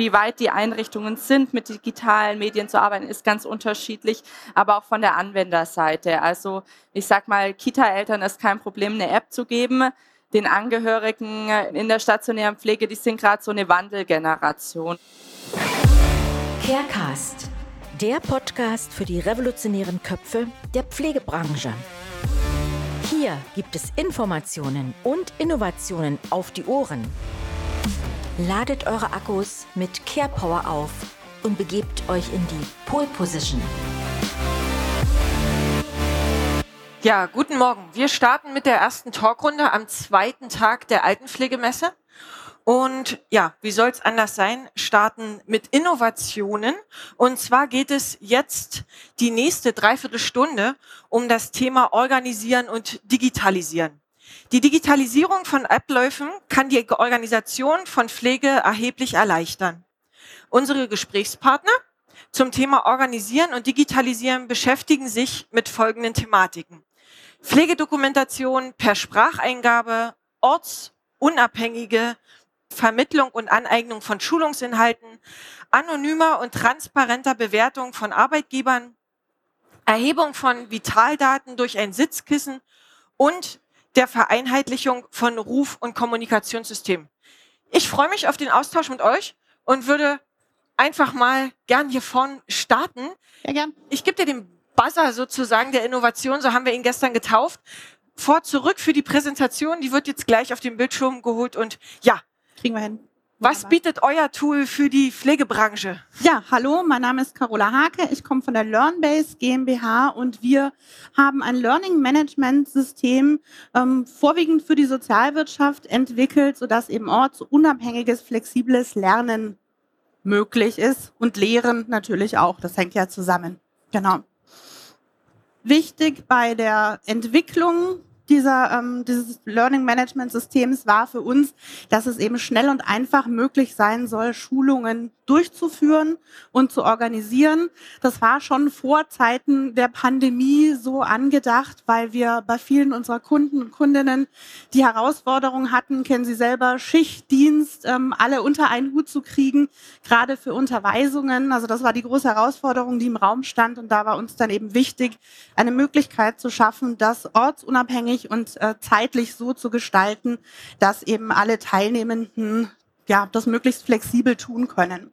wie weit die Einrichtungen sind, mit digitalen Medien zu arbeiten, ist ganz unterschiedlich, aber auch von der Anwenderseite. Also ich sage mal, Kita-Eltern ist kein Problem, eine App zu geben. Den Angehörigen in der stationären Pflege, die sind gerade so eine Wandelgeneration. Carecast, der Podcast für die revolutionären Köpfe der Pflegebranche. Hier gibt es Informationen und Innovationen auf die Ohren. Ladet eure Akkus mit Care Power auf und begebt euch in die Pole Position. Ja, guten Morgen. Wir starten mit der ersten Talkrunde am zweiten Tag der Altenpflegemesse. Und ja, wie soll es anders sein? Starten mit Innovationen. Und zwar geht es jetzt die nächste Dreiviertelstunde um das Thema Organisieren und Digitalisieren. Die Digitalisierung von Abläufen kann die Organisation von Pflege erheblich erleichtern. Unsere Gesprächspartner zum Thema Organisieren und Digitalisieren beschäftigen sich mit folgenden Thematiken. Pflegedokumentation per Spracheingabe, ortsunabhängige Vermittlung und Aneignung von Schulungsinhalten, anonymer und transparenter Bewertung von Arbeitgebern, Erhebung von Vitaldaten durch ein Sitzkissen und der Vereinheitlichung von Ruf- und Kommunikationssystemen. Ich freue mich auf den Austausch mit euch und würde einfach mal gern hier vorn starten. Ja, gern. Ich gebe dir den Buzzer sozusagen der Innovation, so haben wir ihn gestern getauft. Vor, zurück für die Präsentation, die wird jetzt gleich auf dem Bildschirm geholt und ja, Kriegen wir hin. Was bietet euer Tool für die Pflegebranche? Ja, hallo, mein Name ist Carola Hake. Ich komme von der LearnBase GmbH und wir haben ein Learning Management System ähm, vorwiegend für die Sozialwirtschaft entwickelt, sodass eben ortsunabhängiges, flexibles Lernen möglich ist und Lehren natürlich auch. Das hängt ja zusammen. Genau. Wichtig bei der Entwicklung dieser, ähm, dieses Learning Management Systems war für uns, dass es eben schnell und einfach möglich sein soll, Schulungen durchzuführen und zu organisieren. Das war schon vor Zeiten der Pandemie so angedacht, weil wir bei vielen unserer Kunden und Kundinnen die Herausforderung hatten, kennen Sie selber, Schichtdienst, ähm, alle unter einen Hut zu kriegen, gerade für Unterweisungen. Also das war die große Herausforderung, die im Raum stand. Und da war uns dann eben wichtig, eine Möglichkeit zu schaffen, das ortsunabhängig und äh, zeitlich so zu gestalten, dass eben alle Teilnehmenden ja, das möglichst flexibel tun können.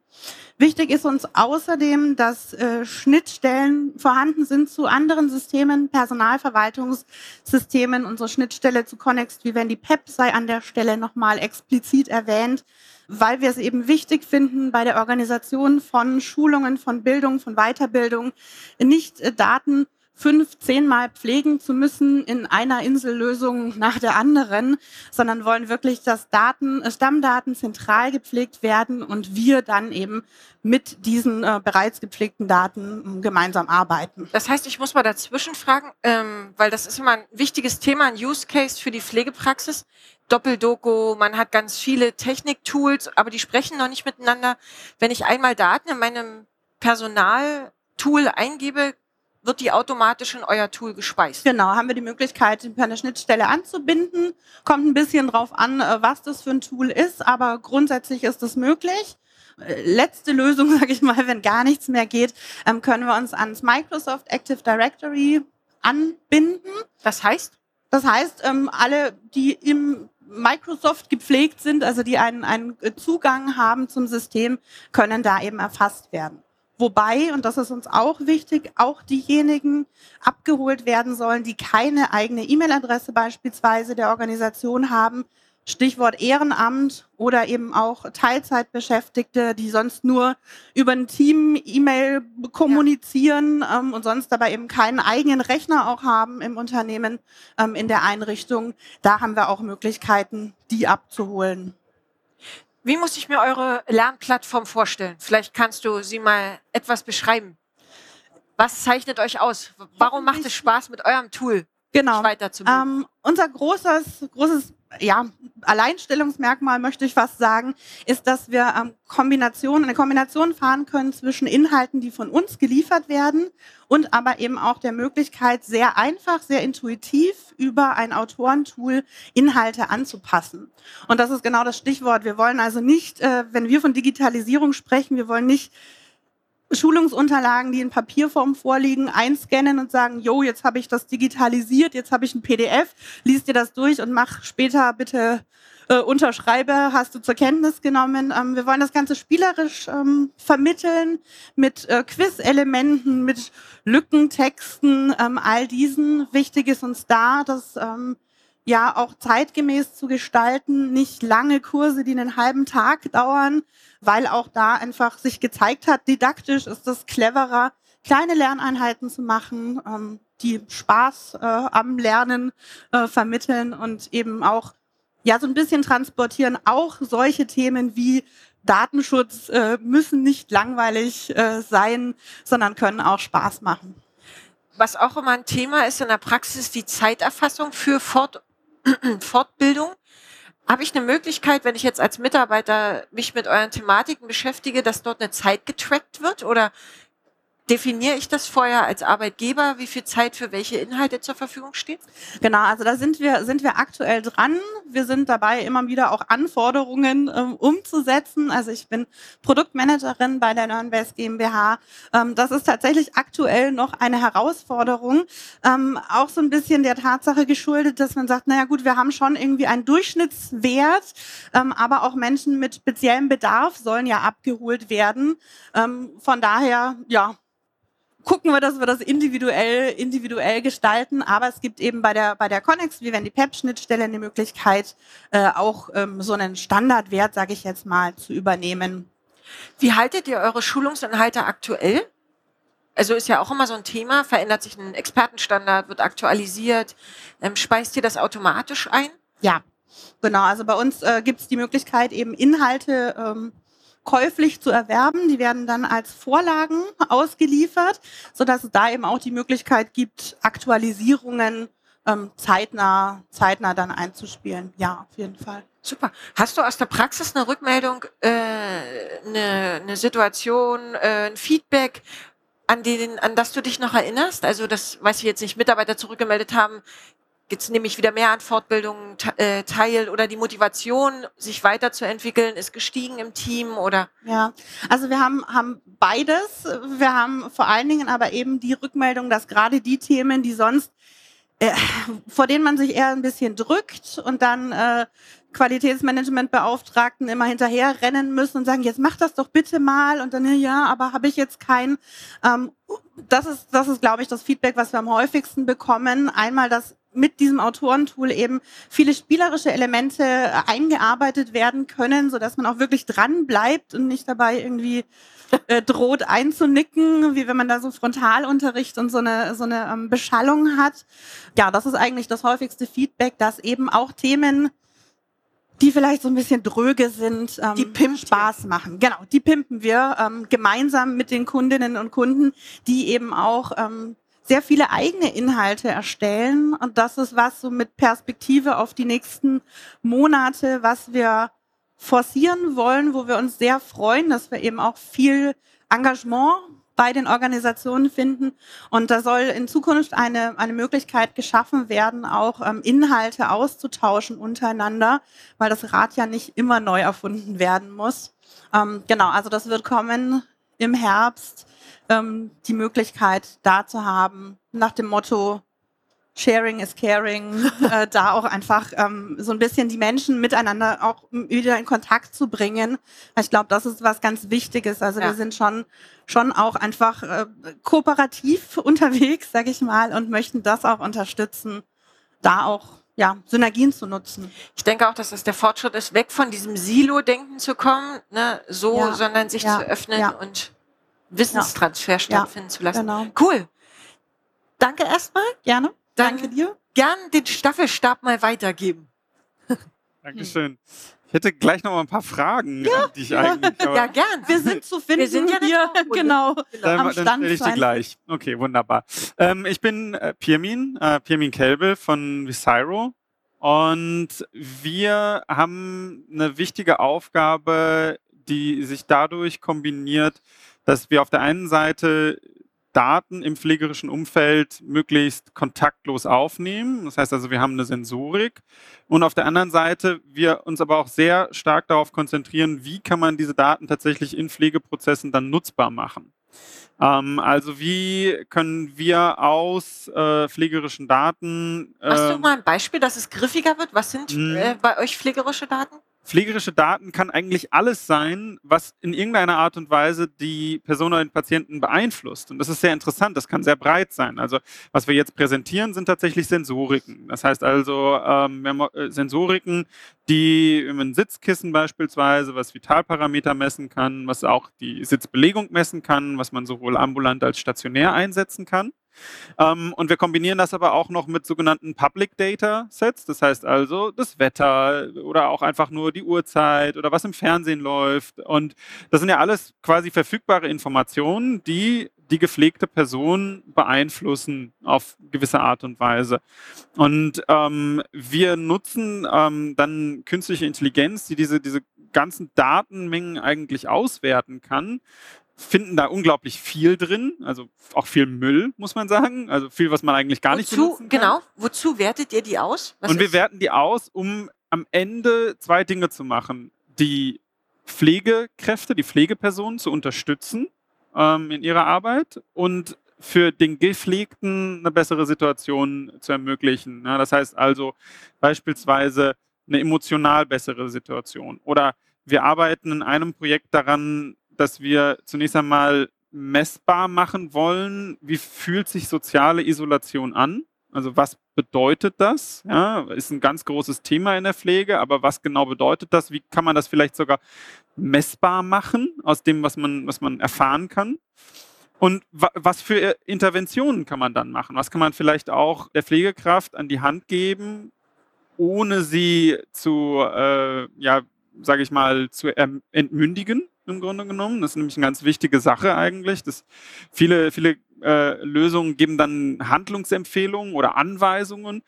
Wichtig ist uns außerdem, dass äh, Schnittstellen vorhanden sind zu anderen Systemen, Personalverwaltungssystemen. Unsere Schnittstelle zu Connext Vivendi PEP sei an der Stelle nochmal explizit erwähnt, weil wir es eben wichtig finden, bei der Organisation von Schulungen, von Bildung, von Weiterbildung nicht äh, Daten fünf, zehnmal pflegen zu müssen in einer Insellösung nach der anderen, sondern wollen wirklich, dass Daten, äh, Stammdaten zentral gepflegt werden und wir dann eben mit diesen äh, bereits gepflegten Daten äh, gemeinsam arbeiten. Das heißt, ich muss mal dazwischen fragen, ähm, weil das ist immer ein wichtiges Thema, ein Use Case für die Pflegepraxis. Doppeldoku, man hat ganz viele Techniktools, aber die sprechen noch nicht miteinander. Wenn ich einmal Daten in meinem Personaltool eingebe, wird die automatisch in euer Tool gespeist. Genau, haben wir die Möglichkeit, per eine Schnittstelle anzubinden. Kommt ein bisschen drauf an, äh, was das für ein Tool ist, aber grundsätzlich ist es möglich. Äh, letzte Lösung, sage ich mal, wenn gar nichts mehr geht, ähm, können wir uns ans Microsoft Active Directory anbinden. Das heißt? Das heißt, ähm, alle, die im Microsoft gepflegt sind, also die einen, einen Zugang haben zum System, können da eben erfasst werden. Wobei, und das ist uns auch wichtig, auch diejenigen abgeholt werden sollen, die keine eigene E-Mail-Adresse beispielsweise der Organisation haben. Stichwort Ehrenamt oder eben auch Teilzeitbeschäftigte, die sonst nur über ein Team E-Mail kommunizieren ja. ähm, und sonst dabei eben keinen eigenen Rechner auch haben im Unternehmen, ähm, in der Einrichtung. Da haben wir auch Möglichkeiten, die abzuholen. Wie muss ich mir eure Lernplattform vorstellen? Vielleicht kannst du sie mal etwas beschreiben. Was zeichnet euch aus? Warum macht es Spaß, mit eurem Tool genau. weiterzubilden? Ähm, unser großes, großes ja, Alleinstellungsmerkmal, möchte ich fast sagen, ist, dass wir ähm, Kombination, eine Kombination fahren können zwischen Inhalten, die von uns geliefert werden und aber eben auch der Möglichkeit, sehr einfach, sehr intuitiv über ein Autorentool Inhalte anzupassen. Und das ist genau das Stichwort. Wir wollen also nicht, äh, wenn wir von Digitalisierung sprechen, wir wollen nicht Schulungsunterlagen, die in Papierform vorliegen, einscannen und sagen, jo, jetzt habe ich das digitalisiert, jetzt habe ich ein PDF, liest dir das durch und mach später bitte äh, unterschreibe, hast du zur Kenntnis genommen. Ähm, wir wollen das Ganze spielerisch ähm, vermitteln mit äh, Quiz-Elementen, mit Lückentexten, ähm, all diesen. Wichtig ist uns da, dass ähm, ja auch zeitgemäß zu gestalten, nicht lange Kurse, die einen halben Tag dauern, weil auch da einfach sich gezeigt hat, didaktisch ist es cleverer, kleine Lerneinheiten zu machen, ähm, die Spaß äh, am Lernen äh, vermitteln und eben auch ja so ein bisschen transportieren. Auch solche Themen wie Datenschutz äh, müssen nicht langweilig äh, sein, sondern können auch Spaß machen. Was auch immer ein Thema ist in der Praxis, die Zeiterfassung für Fort Fortbildung. Habe ich eine Möglichkeit, wenn ich jetzt als Mitarbeiter mich mit euren Thematiken beschäftige, dass dort eine Zeit getrackt wird? Oder definiere ich das vorher als Arbeitgeber, wie viel Zeit für welche Inhalte zur Verfügung steht? Genau, also da sind wir, sind wir aktuell dran. Wir sind dabei, immer wieder auch Anforderungen ähm, umzusetzen. Also ich bin Produktmanagerin bei der Learnbase GmbH. Ähm, das ist tatsächlich aktuell noch eine Herausforderung. Ähm, auch so ein bisschen der Tatsache geschuldet, dass man sagt, naja gut, wir haben schon irgendwie einen Durchschnittswert, ähm, aber auch Menschen mit speziellem Bedarf sollen ja abgeholt werden. Ähm, von daher, ja, gucken wir, dass wir das individuell, individuell gestalten. Aber es gibt eben bei der, bei der Connex, wie wenn die PEP-Schnittstelle, eine Möglichkeit, äh, auch ähm, so einen Standardwert, sage ich jetzt mal, zu übernehmen. Wie haltet ihr eure Schulungsinhalte aktuell? Also ist ja auch immer so ein Thema, verändert sich ein Expertenstandard, wird aktualisiert. Ähm, speist ihr das automatisch ein? Ja, genau. Also bei uns äh, gibt es die Möglichkeit, eben Inhalte ähm, käuflich zu erwerben. Die werden dann als Vorlagen ausgeliefert, sodass es da eben auch die Möglichkeit gibt, Aktualisierungen ähm, zeitnah, zeitnah dann einzuspielen. Ja, auf jeden Fall. Super. Hast du aus der Praxis eine Rückmeldung, äh, eine, eine Situation, äh, ein Feedback, an, den, an das du dich noch erinnerst? Also das, weiß ich jetzt nicht, Mitarbeiter zurückgemeldet haben, Jetzt nehme ich wieder mehr an Fortbildungen äh, teil oder die Motivation, sich weiterzuentwickeln, ist gestiegen im Team oder? Ja, also wir haben, haben beides. Wir haben vor allen Dingen aber eben die Rückmeldung, dass gerade die Themen, die sonst äh, vor denen man sich eher ein bisschen drückt und dann äh, Qualitätsmanagementbeauftragten immer hinterher rennen müssen und sagen, jetzt mach das doch bitte mal und dann, ja, aber habe ich jetzt kein. Ähm, das ist, das ist, glaube ich, das Feedback, was wir am häufigsten bekommen. Einmal, dass mit diesem Autorentool eben viele spielerische Elemente eingearbeitet werden können, so dass man auch wirklich dran bleibt und nicht dabei irgendwie äh, droht einzunicken, wie wenn man da so Frontalunterricht und so eine so eine ähm, Beschallung hat. Ja, das ist eigentlich das häufigste Feedback, dass eben auch Themen die vielleicht so ein bisschen dröge sind, ähm, die pimpt Spaß machen. Genau, die pimpen wir ähm, gemeinsam mit den Kundinnen und Kunden, die eben auch ähm, sehr viele eigene Inhalte erstellen. Und das ist was so mit Perspektive auf die nächsten Monate, was wir forcieren wollen, wo wir uns sehr freuen, dass wir eben auch viel Engagement bei den Organisationen finden. Und da soll in Zukunft eine, eine Möglichkeit geschaffen werden, auch ähm, Inhalte auszutauschen untereinander, weil das Rad ja nicht immer neu erfunden werden muss. Ähm, genau, also das wird kommen im Herbst ähm, die Möglichkeit da zu haben, nach dem Motto Sharing is Caring, äh, da auch einfach ähm, so ein bisschen die Menschen miteinander auch wieder in Kontakt zu bringen. Ich glaube, das ist was ganz Wichtiges. Also ja. wir sind schon schon auch einfach äh, kooperativ unterwegs, sage ich mal, und möchten das auch unterstützen, da auch ja, Synergien zu nutzen. Ich denke auch, dass das der Fortschritt ist, weg von diesem Silo-Denken zu kommen, ne, so, ja. sondern sich ja. zu öffnen und Wissenstransfer ja. stattfinden zu lassen. Genau. Cool. Danke erstmal. Gerne. Dann Danke dir. Gern den Staffelstab mal weitergeben. Dankeschön. Ich hätte gleich noch mal ein paar Fragen, ja, die ich eigentlich. ja, gern. Wir sind zu finden. Wir sind ja hier, genau. genau. Dann, am Stand dann stelle ich die gleich. Okay, wunderbar. Ähm, ich bin äh, Pirmin, äh, Pirmin Kelbel von Visiro Und wir haben eine wichtige Aufgabe, die sich dadurch kombiniert, dass wir auf der einen Seite Daten im pflegerischen Umfeld möglichst kontaktlos aufnehmen. Das heißt also, wir haben eine Sensorik. Und auf der anderen Seite wir uns aber auch sehr stark darauf konzentrieren, wie kann man diese Daten tatsächlich in Pflegeprozessen dann nutzbar machen. Ähm, also wie können wir aus äh, pflegerischen Daten... Äh, Hast du ähm, mal ein Beispiel, dass es griffiger wird? Was sind hm. äh, bei euch pflegerische Daten? Pflegerische Daten kann eigentlich alles sein, was in irgendeiner Art und Weise die Person oder den Patienten beeinflusst. Und das ist sehr interessant, das kann sehr breit sein. Also was wir jetzt präsentieren, sind tatsächlich Sensoriken. Das heißt also ähm, äh, Sensoriken, die ein Sitzkissen beispielsweise, was Vitalparameter messen kann, was auch die Sitzbelegung messen kann, was man sowohl ambulant als stationär einsetzen kann. Ähm, und wir kombinieren das aber auch noch mit sogenannten Public Data Sets. Das heißt also das Wetter oder auch einfach nur die Uhrzeit oder was im Fernsehen läuft. Und das sind ja alles quasi verfügbare Informationen, die die gepflegte Person beeinflussen auf gewisse Art und Weise. Und ähm, wir nutzen ähm, dann künstliche Intelligenz, die diese, diese ganzen Datenmengen eigentlich auswerten kann, finden da unglaublich viel drin, also auch viel Müll, muss man sagen, also viel, was man eigentlich gar nicht benutzen kann. Genau, wozu wertet ihr die aus? Was Und wir werten die aus, um am Ende zwei Dinge zu machen. Die Pflegekräfte, die Pflegepersonen zu unterstützen ähm, in ihrer Arbeit und für den Gepflegten eine bessere Situation zu ermöglichen. Ja, das heißt also beispielsweise eine emotional bessere Situation. Oder wir arbeiten in einem Projekt daran, dass wir zunächst einmal messbar machen wollen, wie fühlt sich soziale Isolation an? Also was bedeutet das? Ja, ist ein ganz großes Thema in der Pflege, aber was genau bedeutet das? Wie kann man das vielleicht sogar messbar machen aus dem, was man, was man erfahren kann? Und was für Interventionen kann man dann machen? Was kann man vielleicht auch der Pflegekraft an die Hand geben, ohne sie zu, äh, ja, sage ich mal, zu entmündigen? im Grunde genommen. Das ist nämlich eine ganz wichtige Sache eigentlich. Dass viele, viele äh, Lösungen geben dann Handlungsempfehlungen oder Anweisungen.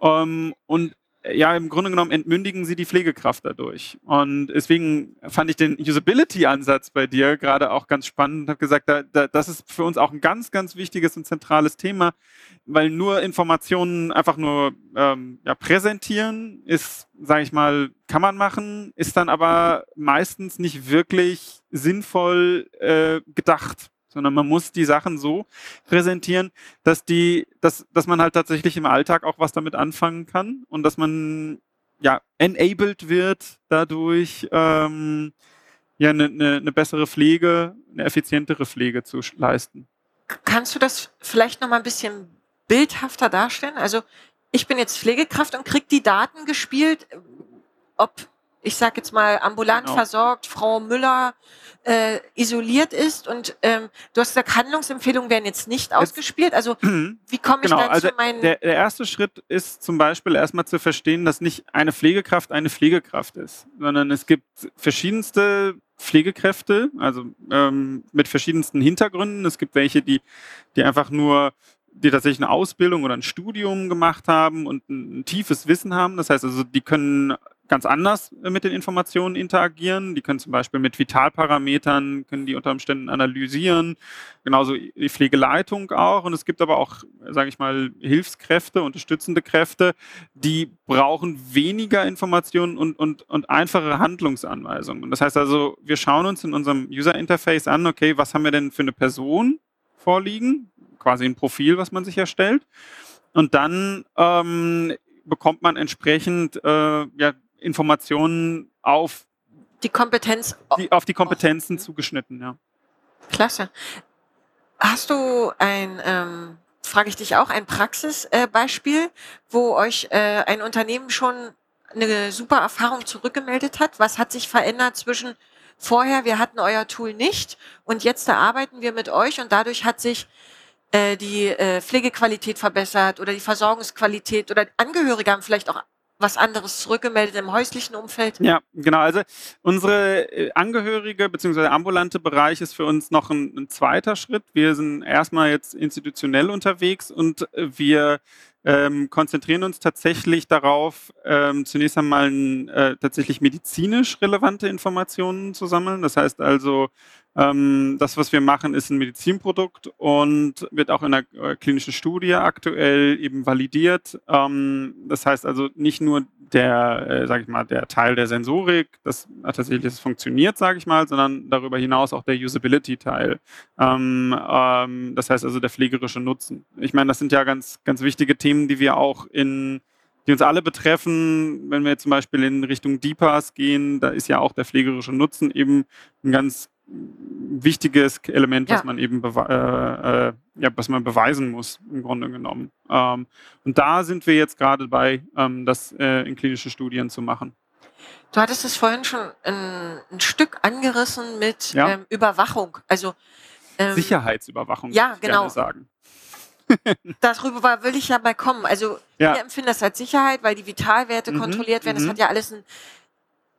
Ähm, und ja, im Grunde genommen entmündigen sie die Pflegekraft dadurch. Und deswegen fand ich den Usability-Ansatz bei dir gerade auch ganz spannend und habe gesagt, da, da, das ist für uns auch ein ganz, ganz wichtiges und zentrales Thema, weil nur Informationen einfach nur ähm, ja, präsentieren ist, sage ich mal, kann man machen, ist dann aber meistens nicht wirklich sinnvoll äh, gedacht sondern man muss die Sachen so präsentieren, dass die, dass, dass man halt tatsächlich im Alltag auch was damit anfangen kann und dass man ja enabled wird dadurch ähm, ja eine ne, ne bessere Pflege, eine effizientere Pflege zu leisten. Kannst du das vielleicht noch mal ein bisschen bildhafter darstellen? Also ich bin jetzt Pflegekraft und krieg die Daten gespielt, ob ich sage jetzt mal ambulant genau. versorgt, Frau Müller äh, isoliert ist und ähm, du hast gesagt, Handlungsempfehlungen werden jetzt nicht jetzt, ausgespielt. Also wie komme ich genau, also zu meinen... Der, der erste Schritt ist zum Beispiel erstmal zu verstehen, dass nicht eine Pflegekraft eine Pflegekraft ist, sondern es gibt verschiedenste Pflegekräfte, also ähm, mit verschiedensten Hintergründen. Es gibt welche, die, die einfach nur die tatsächlich eine Ausbildung oder ein Studium gemacht haben und ein, ein tiefes Wissen haben. Das heißt also, die können ganz anders mit den Informationen interagieren. Die können zum Beispiel mit Vitalparametern, können die unter Umständen analysieren, genauso die Pflegeleitung auch. Und es gibt aber auch, sage ich mal, Hilfskräfte, unterstützende Kräfte, die brauchen weniger Informationen und, und, und einfache Handlungsanweisungen. Das heißt also, wir schauen uns in unserem User Interface an, okay, was haben wir denn für eine Person vorliegen? Quasi ein Profil, was man sich erstellt. Und dann ähm, bekommt man entsprechend äh, ja, Informationen auf die Kompetenz die, auf die Kompetenzen zugeschnitten, ja. Klasse. Hast du ein, ähm, frage ich dich auch, ein Praxisbeispiel, äh, wo euch äh, ein Unternehmen schon eine super Erfahrung zurückgemeldet hat? Was hat sich verändert zwischen vorher, wir hatten euer Tool nicht und jetzt da arbeiten wir mit euch und dadurch hat sich äh, die äh, Pflegequalität verbessert oder die Versorgungsqualität oder Angehörige haben vielleicht auch was anderes zurückgemeldet im häuslichen Umfeld? Ja, genau. Also unsere äh, Angehörige bzw. ambulante Bereich ist für uns noch ein, ein, zweiter Schritt. Wir sind erstmal jetzt institutionell unterwegs und wir ähm, konzentrieren uns tatsächlich darauf, ähm, zunächst einmal äh, tatsächlich medizinisch relevante Informationen zu sammeln. Das heißt also, das, was wir machen, ist ein Medizinprodukt und wird auch in einer äh, klinischen Studie aktuell eben validiert. Ähm, das heißt also nicht nur der, äh, ich mal, der Teil der Sensorik, das tatsächlich das funktioniert, sage ich mal, sondern darüber hinaus auch der Usability-Teil. Ähm, ähm, das heißt also der pflegerische Nutzen. Ich meine, das sind ja ganz, ganz wichtige Themen, die wir auch in die uns alle betreffen, wenn wir zum Beispiel in Richtung DPAS gehen, da ist ja auch der pflegerische Nutzen eben ein ganz wichtiges Element, was ja. man eben äh, äh, ja, was man beweisen muss, im Grunde genommen. Ähm, und da sind wir jetzt gerade bei, ähm, das äh, in klinische Studien zu machen. Du hattest es vorhin schon ein, ein Stück angerissen mit ja. ähm, Überwachung, also ähm, Sicherheitsüberwachung. Ja, genau. sagen. Darüber will ich ja mal kommen. Also ja. wir empfinden das als Sicherheit, weil die Vitalwerte mhm. kontrolliert werden. Das mhm. hat ja alles einen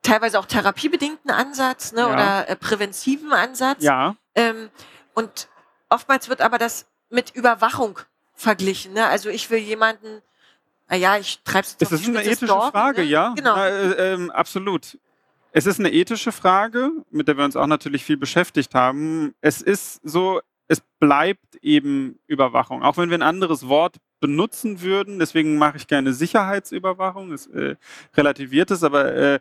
teilweise auch therapiebedingten Ansatz ne, ja. oder äh, präventiven Ansatz. Ja. Ähm, und oftmals wird aber das mit Überwachung verglichen. Ne? Also ich will jemanden, naja, ich treibe es Das ist eine ethische Dorf, Frage, ne? ja. Genau. Na, äh, äh, absolut. Es ist eine ethische Frage, mit der wir uns auch natürlich viel beschäftigt haben. Es ist so, es bleibt eben Überwachung. Auch wenn wir ein anderes Wort benutzen würden, deswegen mache ich gerne Sicherheitsüberwachung, es äh, relativiert es, aber äh,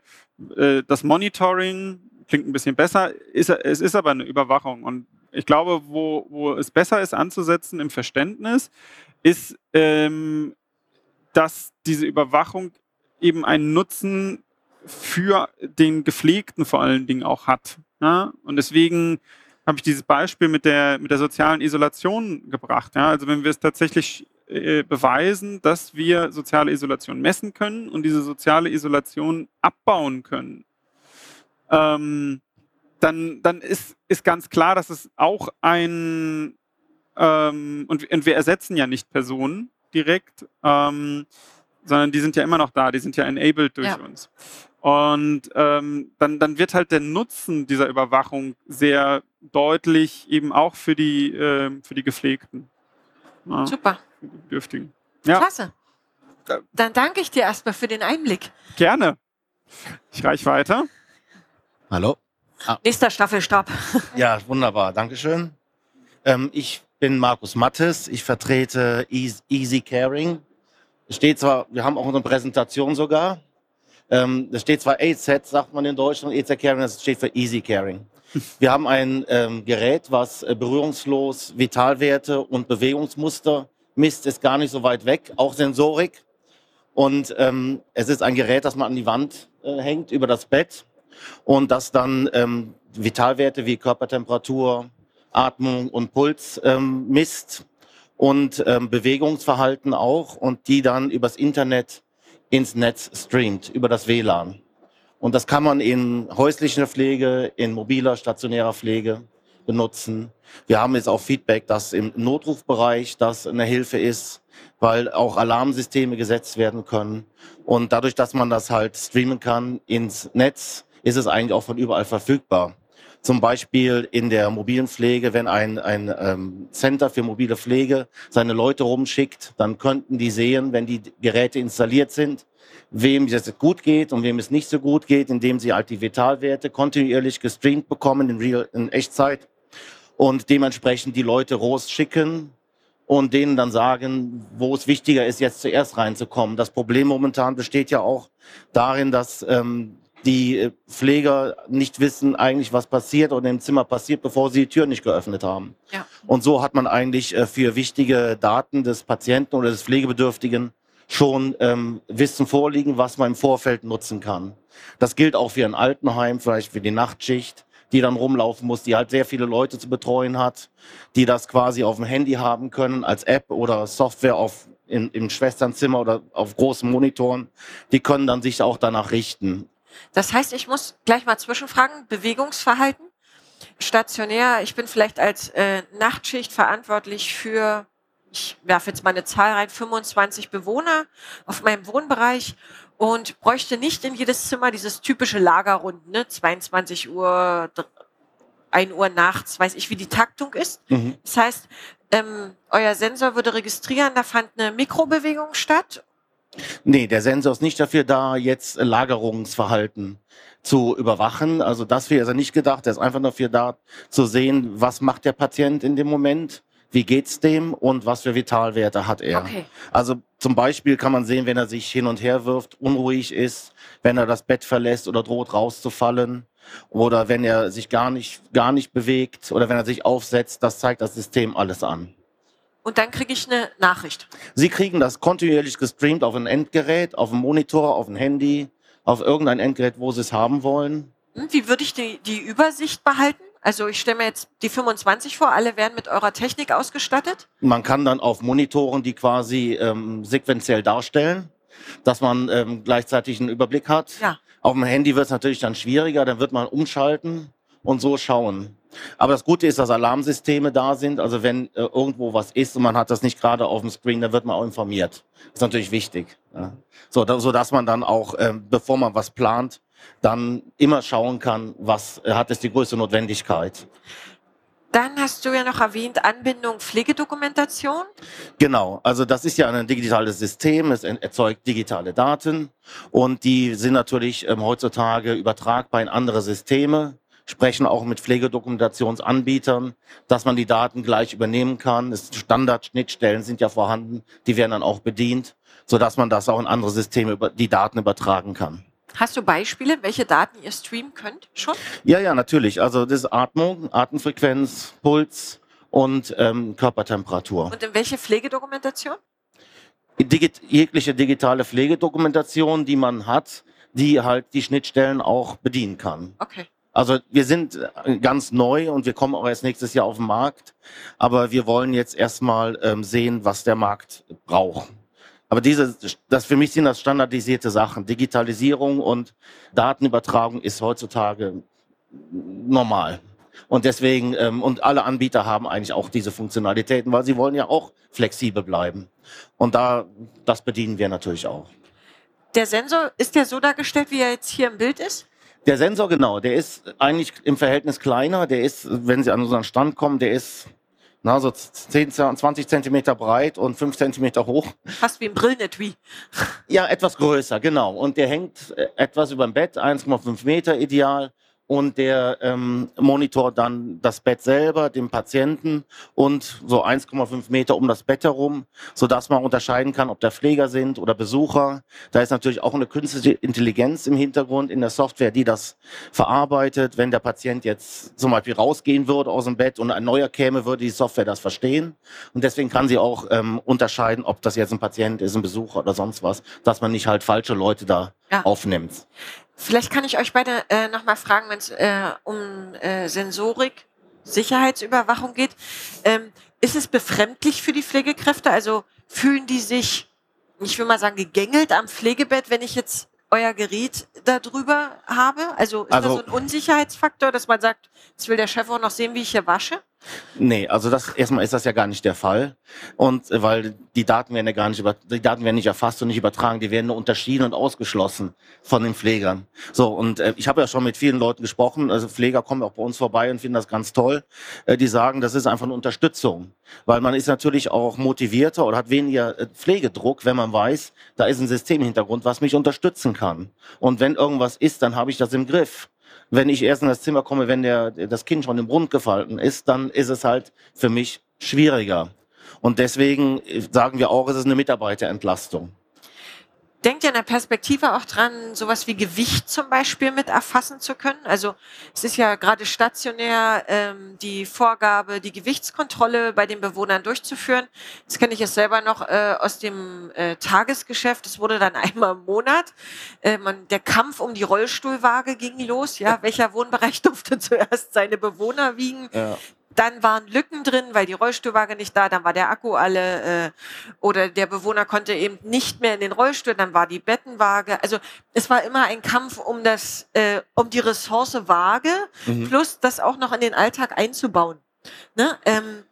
äh, das Monitoring klingt ein bisschen besser, ist, es ist aber eine Überwachung. Und ich glaube, wo, wo es besser ist anzusetzen im Verständnis, ist, ähm, dass diese Überwachung eben einen Nutzen für den Gepflegten vor allen Dingen auch hat. Ja? Und deswegen habe ich dieses Beispiel mit der, mit der sozialen Isolation gebracht. Ja? Also wenn wir es tatsächlich äh, beweisen, dass wir soziale Isolation messen können und diese soziale Isolation abbauen können, ähm, dann, dann ist, ist ganz klar, dass es auch ein, ähm, und, und wir ersetzen ja nicht Personen direkt, ähm, sondern die sind ja immer noch da, die sind ja enabled durch ja. uns. Und ähm, dann, dann wird halt der Nutzen dieser Überwachung sehr deutlich, eben auch für die, äh, für die Gepflegten. Ja, Super. Bedürftigen. Ja. Klasse. Dann danke ich dir erstmal für den Einblick. Gerne. Ich reiche weiter. Hallo. Ah. Nächster Staffelstab. Ja, wunderbar. Dankeschön. Ähm, ich bin Markus Mattes. Ich vertrete Easy Caring. steht zwar, wir haben auch eine Präsentation sogar. Ähm, das steht zwar AZ, sagt man in Deutschland, EZ Caring, das steht für Easy Caring. Wir haben ein ähm, Gerät, was äh, berührungslos Vitalwerte und Bewegungsmuster misst, ist gar nicht so weit weg, auch Sensorik. Und ähm, es ist ein Gerät, das man an die Wand äh, hängt über das Bett und das dann ähm, Vitalwerte wie Körpertemperatur, Atmung und Puls ähm, misst und ähm, Bewegungsverhalten auch und die dann übers Internet ins Netz streamt, über das WLAN. Und das kann man in häuslicher Pflege, in mobiler, stationärer Pflege benutzen. Wir haben jetzt auch Feedback, dass im Notrufbereich das eine Hilfe ist, weil auch Alarmsysteme gesetzt werden können. Und dadurch, dass man das halt streamen kann ins Netz, ist es eigentlich auch von überall verfügbar. Zum Beispiel in der mobilen Pflege, wenn ein, ein ähm, Center für mobile Pflege seine Leute rumschickt, dann könnten die sehen, wenn die Geräte installiert sind, wem es gut geht und wem es nicht so gut geht, indem sie halt die Vitalwerte kontinuierlich gestreamt bekommen in, Real, in Echtzeit und dementsprechend die Leute rausschicken und denen dann sagen, wo es wichtiger ist, jetzt zuerst reinzukommen. Das Problem momentan besteht ja auch darin, dass ähm, die äh, Pfleger nicht wissen eigentlich, was passiert oder im Zimmer passiert, bevor sie die Tür nicht geöffnet haben. Ja. Und so hat man eigentlich äh, für wichtige Daten des Patienten oder des Pflegebedürftigen schon ähm, Wissen vorliegen, was man im Vorfeld nutzen kann. Das gilt auch für ein Altenheim, vielleicht für die Nachtschicht, die dann rumlaufen muss, die halt sehr viele Leute zu betreuen hat, die das quasi auf dem Handy haben können als App oder Software auf in, im Schwesternzimmer oder auf großen Monitoren. Die können dann sich auch danach richten. Das heißt, ich muss gleich mal zwischenfragen, Bewegungsverhalten. Stationär, ich bin vielleicht als äh, Nachtschicht verantwortlich für, ich werfe jetzt mal eine Zahl rein, 25 Bewohner auf meinem Wohnbereich und bräuchte nicht in jedes Zimmer dieses typische Lagerrunden, ne? 22 Uhr, 1 Uhr nachts, weiß ich, wie die Taktung ist. Mhm. Das heißt, ähm, euer Sensor würde registrieren, da fand eine Mikrobewegung statt. Nee, der Sensor ist nicht dafür da, jetzt Lagerungsverhalten zu überwachen. Also dafür ist er nicht gedacht. Er ist einfach dafür da, zu sehen, was macht der Patient in dem Moment, wie geht's dem und was für Vitalwerte hat er. Okay. Also zum Beispiel kann man sehen, wenn er sich hin und her wirft, unruhig ist, wenn er das Bett verlässt oder droht rauszufallen oder wenn er sich gar nicht, gar nicht bewegt oder wenn er sich aufsetzt, das zeigt das System alles an. Und dann kriege ich eine Nachricht. Sie kriegen das kontinuierlich gestreamt auf ein Endgerät, auf ein Monitor, auf ein Handy, auf irgendein Endgerät, wo Sie es haben wollen. Hm, Wie würde ich die, die Übersicht behalten? Also ich stelle mir jetzt die 25 vor, alle werden mit eurer Technik ausgestattet. Man kann dann auf Monitoren die quasi ähm, sequenziell darstellen, dass man ähm, gleichzeitig einen Überblick hat. Ja. Auf dem Handy wird es natürlich dann schwieriger, dann wird man umschalten und so schauen. Aber das Gute ist, dass Alarmsysteme da sind. Also wenn äh, irgendwo was ist und man hat das nicht gerade auf dem Screen, dann wird man auch informiert. Das ist natürlich wichtig. Ja. So, da, so dass man dann auch, ähm, bevor man was plant, dann immer schauen kann, was hat es die größte Notwendigkeit. Dann hast du ja noch erwähnt, Anbindung Pflegedokumentation. Genau, also das ist ja ein digitales System, es erzeugt digitale Daten und die sind natürlich ähm, heutzutage übertragbar in andere Systeme, sprechen auch mit Pflegedokumentationsanbietern, dass man die Daten gleich übernehmen kann. Standardschnittstellen sind ja vorhanden, die werden dann auch bedient, sodass man das auch in andere Systeme über die Daten übertragen kann. Hast du Beispiele, welche Daten ihr streamen könnt schon? Ja, ja, natürlich. Also das ist Atmung, Atemfrequenz, Puls und ähm, Körpertemperatur. Und in welche Pflegedokumentation? Digit jegliche digitale Pflegedokumentation, die man hat, die halt die Schnittstellen auch bedienen kann. Okay. Also wir sind äh, ganz neu und wir kommen auch erst nächstes Jahr auf den Markt, aber wir wollen jetzt erstmal ähm, sehen, was der Markt braucht. Aber diese, das für mich sind das standardisierte Sachen. Digitalisierung und Datenübertragung ist heutzutage normal. Und deswegen, ähm, und alle Anbieter haben eigentlich auch diese Funktionalitäten, weil sie wollen ja auch flexibel bleiben. Und da, das bedienen wir natürlich auch. Der Sensor, ist der so dargestellt, wie er jetzt hier im Bild ist? Der Sensor, genau, der ist eigentlich im Verhältnis kleiner. Der ist, wenn Sie an unseren Stand kommen, der ist na, so 10, 20 Zentimeter breit und 5 Zentimeter hoch. Fast wie ein Brillenetui. Ja, etwas größer, genau. Und der hängt äh, etwas über dem Bett, 1,5 Meter ideal. Und der ähm, monitort dann das Bett selber, den Patienten und so 1,5 Meter um das Bett herum, sodass man unterscheiden kann, ob da Pfleger sind oder Besucher. Da ist natürlich auch eine künstliche Intelligenz im Hintergrund in der Software, die das verarbeitet. Wenn der Patient jetzt zum Beispiel rausgehen würde aus dem Bett und ein neuer käme, würde die Software das verstehen. Und deswegen kann sie auch ähm, unterscheiden, ob das jetzt ein Patient ist, ein Besucher oder sonst was, dass man nicht halt falsche Leute da Ja. aufnimmt. Vielleicht kann ich euch beide äh, nochmal fragen, wenn es äh, um äh, Sensorik, Sicherheitsüberwachung geht. Ähm, ist es befremdlich für die Pflegekräfte? Also fühlen die sich, ich will mal sagen, gegängelt am Pflegebett, wenn ich jetzt euer Gerät da drüber habe? Also ist Also- das so ein Unsicherheitsfaktor, dass man sagt, jetzt will der Chef auch noch sehen, wie ich hier wasche? Nee, also das erstmal ist das ja gar nicht der Fall. Und äh, weil die Daten werden ja gar nicht über, die Daten werden nicht erfasst und nicht übertragen, die werden nur unterschieden und ausgeschlossen von den Pflegern. So, und äh, ich habe ja schon mit vielen Leuten gesprochen, also Pfleger kommen auch bei uns vorbei und finden das ganz toll. Äh, die sagen, das ist einfach eine Unterstützung. Weil man ist natürlich auch motivierter oder hat weniger äh, Pflegedruck, wenn man weiß, da ist ein System im Hintergrund, was mich unterstützen kann. Und wenn irgendwas ist, dann habe ich das im Griff wenn ich erst in das Zimmer komme, wenn der, das Kind schon im Brunnen gefallen ist, dann ist es halt für mich schwieriger. Und deswegen äh, sagen wir auch, es ist eine Mitarbeiterentlastung. Denkt ihr in der Perspektive auch dran, sowas wie Gewicht zum Beispiel mit erfassen zu können? Also es ist ja gerade stationär ähm, die Vorgabe, die Gewichtskontrolle bei den Bewohnern durchzuführen. Das kenne ich jetzt selber noch äh, aus dem äh, Tagesgeschäft. Das wurde dann einmal im Monat. Äh, man, der Kampf um die Rollstuhlwaage ging los. Ja, welcher Wohnbereich durfte zuerst seine Bewohner wiegen? Ja. Dann waren Lücken drin, weil die Rollstuhlwaage nicht da, dann war der Akku alle äh, oder der Bewohner konnte eben nicht mehr in den Rollstuhl, dann war die Bettenwaage. Also es war immer ein Kampf um das, äh, um die Ressource Waage Mhm. plus das auch noch in den Alltag einzubauen. Ne? Ähm,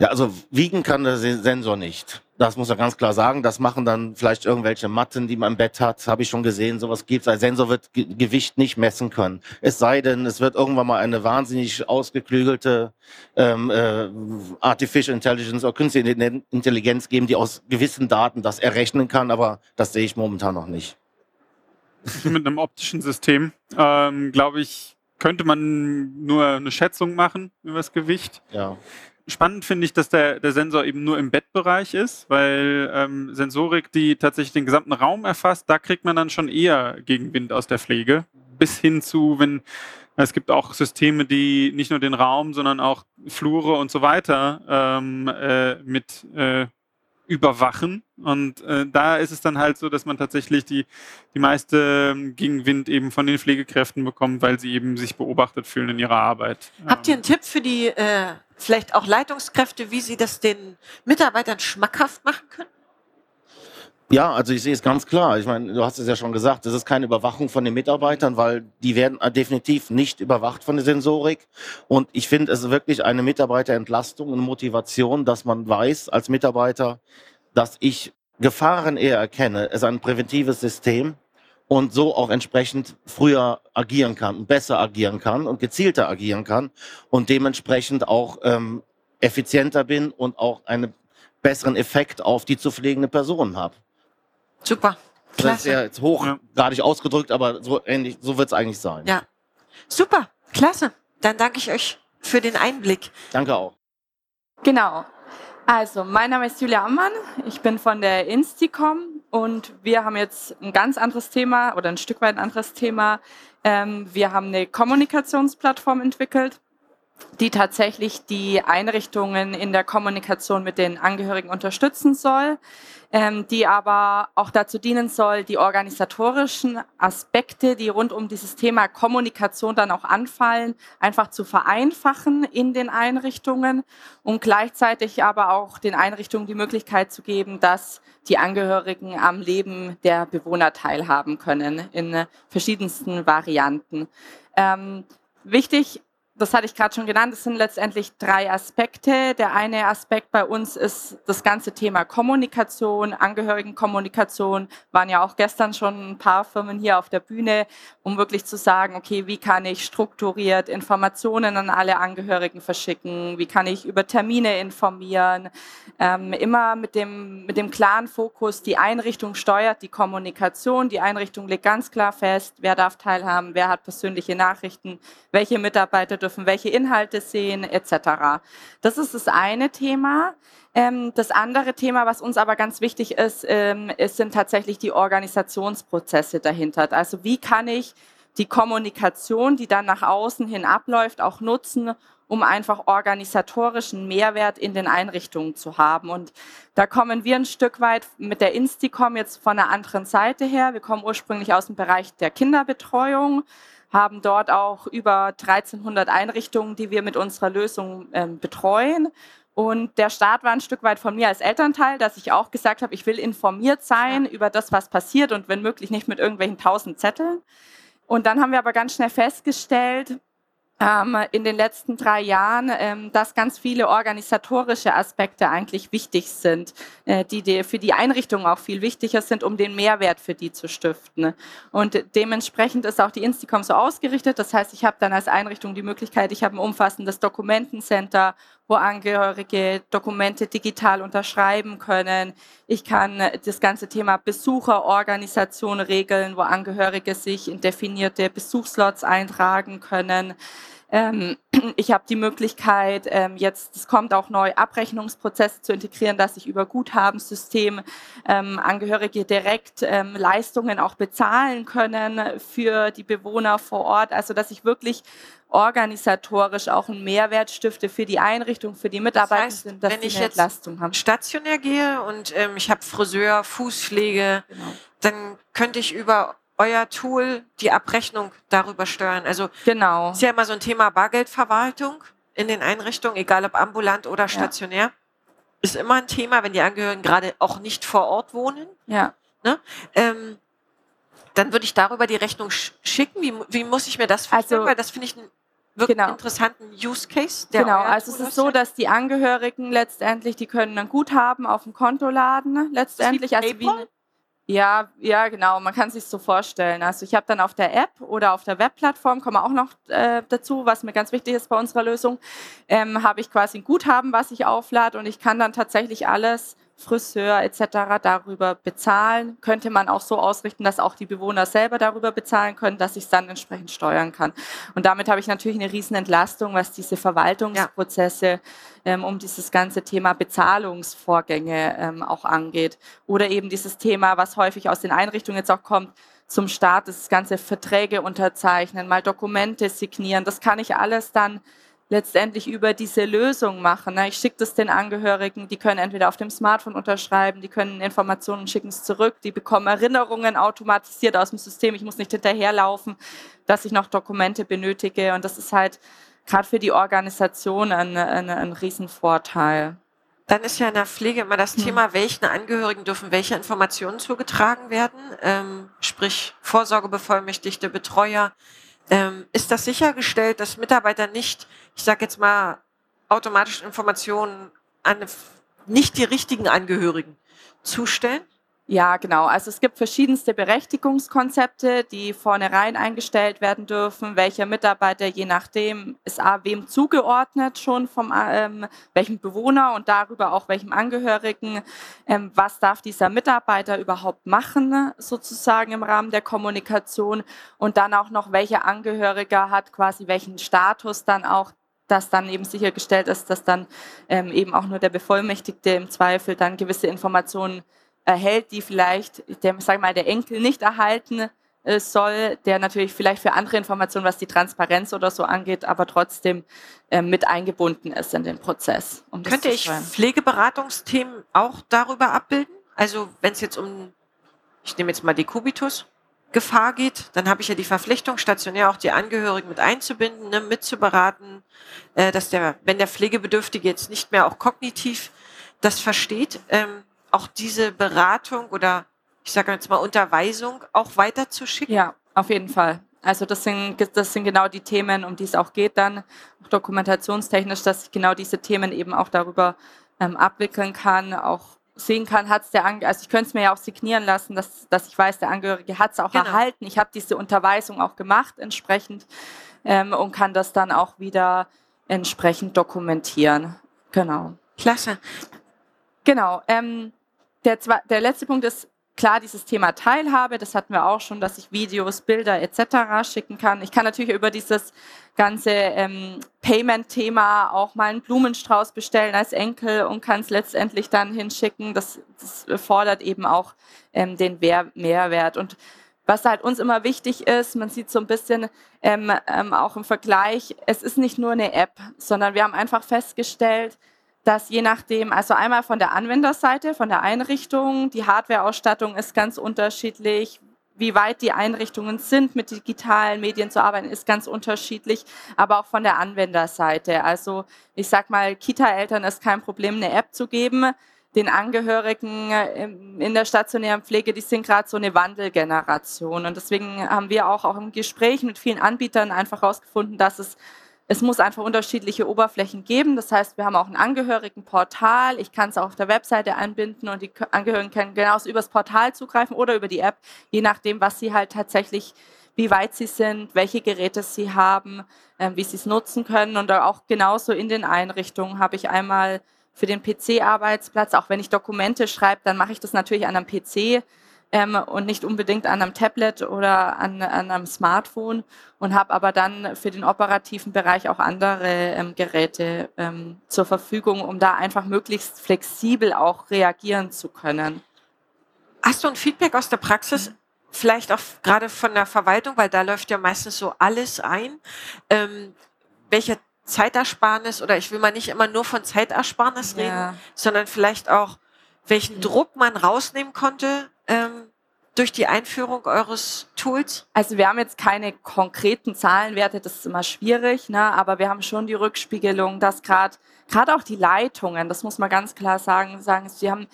Ja, also wiegen kann der Sensor nicht. Das muss er ganz klar sagen. Das machen dann vielleicht irgendwelche Matten, die man im Bett hat. Habe ich schon gesehen. Sowas gibt's. Ein Sensor wird Ge Gewicht nicht messen können. Es sei denn, es wird irgendwann mal eine wahnsinnig ausgeklügelte ähm, äh, Artificial Intelligence oder künstliche Intelligenz geben, die aus gewissen Daten das errechnen kann. Aber das sehe ich momentan noch nicht. Mit einem optischen System, ähm, glaube ich, könnte man nur eine Schätzung machen über das Gewicht. Ja spannend finde ich, dass der, der Sensor eben nur im Bettbereich ist, weil ähm, Sensorik, die tatsächlich den gesamten Raum erfasst, da kriegt man dann schon eher Gegenwind aus der Pflege. Bis hin zu, wenn es gibt auch Systeme, die nicht nur den Raum, sondern auch Flure und so weiter ähm, äh, mit äh, überwachen. Und äh, da ist es dann halt so, dass man tatsächlich die, die meiste ähm, Gegenwind eben von den Pflegekräften bekommt, weil sie eben sich beobachtet fühlen in ihrer Arbeit. Habt ihr einen Tipp für die äh, vielleicht auch Leitungskräfte, wie sie das den Mitarbeitern schmackhaft machen können? Ja, also ich sehe es ganz klar. Ich meine, du hast es ja schon gesagt, es ist keine Überwachung von den Mitarbeitern, weil die werden definitiv nicht überwacht von der Sensorik. Und ich finde es wirklich eine Mitarbeiterentlastung und Motivation, dass man weiß als Mitarbeiter, dass ich Gefahren eher erkenne. Es ist ein präventives System und so auch entsprechend früher agieren kann, besser agieren kann und gezielter agieren kann und dementsprechend auch ähm, effizienter bin und auch einen besseren Effekt auf die zu pflegende Person habe. Super. Klasse. Das ist ja jetzt hochgradig ja. ausgedrückt, aber so ähnlich, so wird es eigentlich sein. Ja. Super. Klasse. Dann danke ich euch für den Einblick. Danke auch. Genau. Also, mein Name ist Julia Ammann. Ich bin von der Insticom und wir haben jetzt ein ganz anderes Thema oder ein Stück weit ein anderes Thema. Ähm, wir haben eine Kommunikationsplattform entwickelt die tatsächlich die Einrichtungen in der Kommunikation mit den Angehörigen unterstützen soll, ähm, die aber auch dazu dienen soll, die organisatorischen Aspekte, die rund um dieses Thema Kommunikation dann auch anfallen, einfach zu vereinfachen in den Einrichtungen und gleichzeitig aber auch den Einrichtungen die Möglichkeit zu geben, dass die Angehörigen am Leben der Bewohner teilhaben können in verschiedensten Varianten. Ähm, wichtig das hatte ich gerade schon genannt, es sind letztendlich drei Aspekte. Der eine Aspekt bei uns ist das ganze Thema Kommunikation, Angehörigenkommunikation. Waren ja auch gestern schon ein paar Firmen hier auf der Bühne, um wirklich zu sagen, okay, wie kann ich strukturiert Informationen an alle Angehörigen verschicken? Wie kann ich über Termine informieren? Ähm, immer mit dem, mit dem klaren Fokus, die Einrichtung steuert die Kommunikation. Die Einrichtung legt ganz klar fest, wer darf teilhaben, wer hat persönliche Nachrichten, welche Mitarbeiter dürfen dürfen welche Inhalte sehen etc. Das ist das eine Thema. Ähm, das andere Thema, was uns aber ganz wichtig ist, ähm, ist, sind tatsächlich die Organisationsprozesse dahinter. Also wie kann ich die Kommunikation, die dann nach außen hin abläuft, auch nutzen, um einfach organisatorischen Mehrwert in den Einrichtungen zu haben. Und da kommen wir ein Stück weit mit der Insticom jetzt von einer anderen Seite her. Wir kommen ursprünglich aus dem Bereich der Kinderbetreuung, haben dort auch über 1300 Einrichtungen, die wir mit unserer Lösung ähm, betreuen. Und der Start war ein Stück weit von mir als Elternteil, dass ich auch gesagt habe, ich will informiert sein über das, was passiert und wenn möglich nicht mit irgendwelchen tausend Zetteln. Und dann haben wir aber ganz schnell festgestellt, in den letzten drei Jahren, ähm, dass ganz viele organisatorische Aspekte eigentlich wichtig sind, äh, die, die für die Einrichtung auch viel wichtiger sind, um den Mehrwert für die zu stiften. Und dementsprechend ist auch die Insticom so ausgerichtet. Das heißt, ich habe dann als Einrichtung die Möglichkeit, ich habe ein umfassendes Dokumentencenter, wo Angehörige Dokumente digital unterschreiben können. Ich kann das ganze Thema Besucherorganisation regeln, wo Angehörige sich in definierte Besuchslots eintragen können. Ähm, ich habe die Möglichkeit, ähm, jetzt, es kommt auch neu, Abrechnungsprozesse zu integrieren, dass ich über Guthabensystem ähm, Angehörige direkt ähm, Leistungen auch bezahlen können für die Bewohner vor Ort. Also, dass ich wirklich organisatorisch auch einen Mehrwert stifte für die Einrichtung, für die Mitarbeiter, das heißt, dass wenn ich eine Entlastung haben. stationär gehe und ähm, ich habe Friseur, Fußpflege, genau. dann könnte ich über euer Tool die Abrechnung darüber steuern. Also genau. ist ja immer so ein Thema Bargeldverwaltung in den Einrichtungen, egal ob ambulant oder stationär. Ja. Ist immer ein Thema, wenn die Angehörigen gerade auch nicht vor Ort wohnen. Ja. Ne? Ähm, dann würde ich darüber die Rechnung schicken. Wie, wie muss ich mir das vorstellen? Also, Weil das finde ich ein wirklich Genau. interessanten Use Case? Genau, also Tool es ist so, dass die Angehörigen letztendlich, die können ein Guthaben auf dem Konto laden, letztendlich. Also wie? Ja, ja, genau, man kann sich so vorstellen. Also ich habe dann auf der App oder auf der Webplattform, kommen wir auch noch äh, dazu, was mir ganz wichtig ist bei unserer Lösung, ähm, habe ich quasi ein Guthaben, was ich auflade und ich kann dann tatsächlich alles Friseur etc. darüber bezahlen. Könnte man auch so ausrichten, dass auch die Bewohner selber darüber bezahlen können, dass ich es dann entsprechend steuern kann. Und damit habe ich natürlich eine riesen Entlastung, was diese Verwaltungsprozesse ähm, um dieses ganze Thema Bezahlungsvorgänge ähm, auch angeht. Oder eben dieses Thema, was häufig aus den Einrichtungen jetzt auch kommt, zum Start, das ganze Verträge unterzeichnen, mal Dokumente signieren. Das kann ich alles dann letztendlich über diese Lösung machen. ne? Ich schicke das den Angehörigen, die können entweder auf dem Smartphone unterschreiben, die können Informationen schicken es zurück, die bekommen Erinnerungen automatisiert aus dem System. Ich muss nicht hinterherlaufen, dass ich noch Dokumente benötige. Und das ist halt gerade für die Organisation ein, ein, ein Riesenvorteil. Dann ist ja in der Pflege immer das Hm. Thema, welchen Angehörigen dürfen welche Informationen zugetragen werden, ähm, sprich Vorsorgebevollmächtigte, Betreuer. Ähm, ist das sichergestellt, dass Mitarbeiter nicht, ich sage jetzt mal, automatisch Informationen an nicht die richtigen Angehörigen zustellen? Ja, genau. Also es gibt verschiedenste Berechtigungskonzepte, die vornherein eingestellt werden dürfen. Welcher Mitarbeiter, je nachdem, ist A, wem zugeordnet schon vom ähm, welchem Bewohner und darüber auch welchem Angehörigen. Ähm, was darf dieser Mitarbeiter überhaupt machen, sozusagen im Rahmen der Kommunikation? Und dann auch noch, welcher Angehöriger hat quasi welchen Status dann auch dass dann eben sichergestellt ist, dass dann ähm, eben auch nur der Bevollmächtigte im Zweifel dann gewisse Informationen erhält, die vielleicht, der, sag mal, der Enkel nicht erhalten äh, soll, der natürlich vielleicht für andere Informationen, was die Transparenz oder so angeht, aber trotzdem äh, mit eingebunden ist in den Prozess. Um Könnte ich. Pflegeberatungsthemen auch darüber abbilden? Also wenn es jetzt um, ich nehme jetzt mal die Kubitus. Gefahr geht, dann habe ich ja die Verpflichtung, stationär auch die Angehörigen mit einzubinden, ne, mitzuberaten, äh, dass der, wenn der Pflegebedürftige jetzt nicht mehr auch kognitiv das versteht, ähm, auch diese Beratung oder ich sage jetzt mal Unterweisung auch weiterzuschicken. Ja, auf jeden Fall. Also das sind, das sind genau die Themen, um die es auch geht dann, auch dokumentationstechnisch, dass ich genau diese Themen eben auch darüber ähm, abwickeln kann, auch sehen kann, hat es der Angehörige, also ich könnte es mir ja auch signieren lassen, dass, dass ich weiß, der Angehörige hat es auch Genau. erhalten. Ich habe diese Unterweisung auch gemacht entsprechend ähm, und kann das dann auch wieder entsprechend dokumentieren. Genau. Klasse. Genau. Ähm, der, der letzte Punkt ist klar dieses Thema Teilhabe. Das hatten wir auch schon, dass ich Videos, Bilder etc. schicken kann. Ich kann natürlich über dieses ganze ähm, Payment-Thema auch mal einen Blumenstrauß bestellen als Enkel und kann es letztendlich dann hinschicken. Das, das fordert eben auch ähm, den Mehrwert. Und was halt uns immer wichtig ist, man sieht so ein bisschen ähm, ähm, auch im Vergleich, es ist nicht nur eine App, sondern wir haben einfach festgestellt, dass je nachdem, also einmal von der Anwenderseite, von der Einrichtung, die Hardwareausstattung ist ganz unterschiedlich, wie weit die Einrichtungen sind, mit digitalen Medien zu arbeiten, ist ganz unterschiedlich, aber auch von der Anwenderseite. Also ich sag mal, Kita-Eltern ist kein Problem, eine App zu geben. Den Angehörigen äh, im- in der stationären Pflege, die sind gerade so eine Wandelgeneration. Und deswegen haben wir auch, auch im Gespräch mit vielen Anbietern einfach herausgefunden, dass es es muss einfach unterschiedliche Oberflächen geben. Das heißt, wir haben auch ein Angehörigenportal. Ich kann es auch auf der Webseite einbinden und die Angehörigen können genauso übers Portal zugreifen oder über die App, je nachdem, was sie halt tatsächlich, wie weit sie sind, welche Geräte sie haben, äh, wie sie es nutzen können. Und auch genauso in den Einrichtungen habe ich einmal für den PC-Arbeitsplatz, auch wenn ich Dokumente schreibe, dann mache ich das natürlich an einem PC ähm, und nicht unbedingt an einem Tablet oder an, an einem Smartphone und habe aber dann für den operativen Bereich auch andere ähm, Geräte ähm, zur Verfügung, um da einfach möglichst flexibel auch reagieren zu können. Hast du ein Feedback aus der Praxis? Vielleicht auch gerade von der Verwaltung, weil da läuft ja meistens so alles ein. Ähm, welche Zeitersparnis oder ich will mal nicht immer nur von Zeitersparnis reden, Ja. sondern vielleicht auch, welchen Mhm. Druck man rausnehmen konnte ähm, durch die Einführung eures Tools? Also wir haben jetzt keine konkreten Zahlenwerte, das ist immer schwierig, ne? aber wir haben schon die Rückspiegelung, dass gerade gerade auch die Leitungen, das muss man ganz klar sagen, sagen sie haben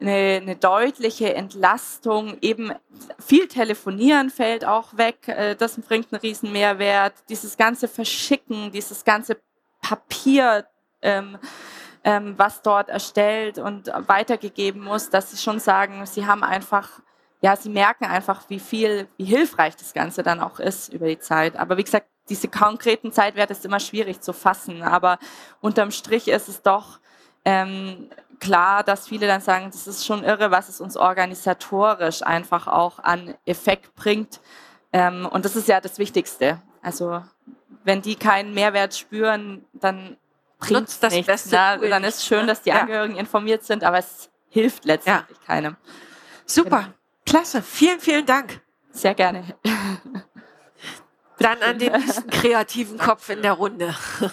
eine, eine, deutliche Entlastung. Eben viel Telefonieren fällt auch weg. Äh, das bringt einen riesen Mehrwert. Dieses ganze Verschicken, dieses ganze Papier, ähm, ähm, was dort erstellt und weitergegeben muss, dass sie schon sagen, sie haben einfach, ja, sie merken einfach, wie viel, wie hilfreich das Ganze dann auch ist über die Zeit. Aber wie gesagt, diese konkreten Zeitwerte ist immer schwierig zu fassen. Aber unterm Strich ist es doch ähm, klar, dass viele dann sagen, das ist schon irre, was es uns organisatorisch einfach auch an Effekt bringt. Ähm, und das ist ja das Wichtigste. Also wenn die keinen Mehrwert spüren, dann es das nichts. Beste Na, dann ist schön, dass die Angehörigen ja. informiert sind, aber es hilft letztendlich ja. keinem. Super, genau. klasse, vielen, vielen Dank. Sehr gerne. Dann an den nächsten kreativen Kopf in der Runde.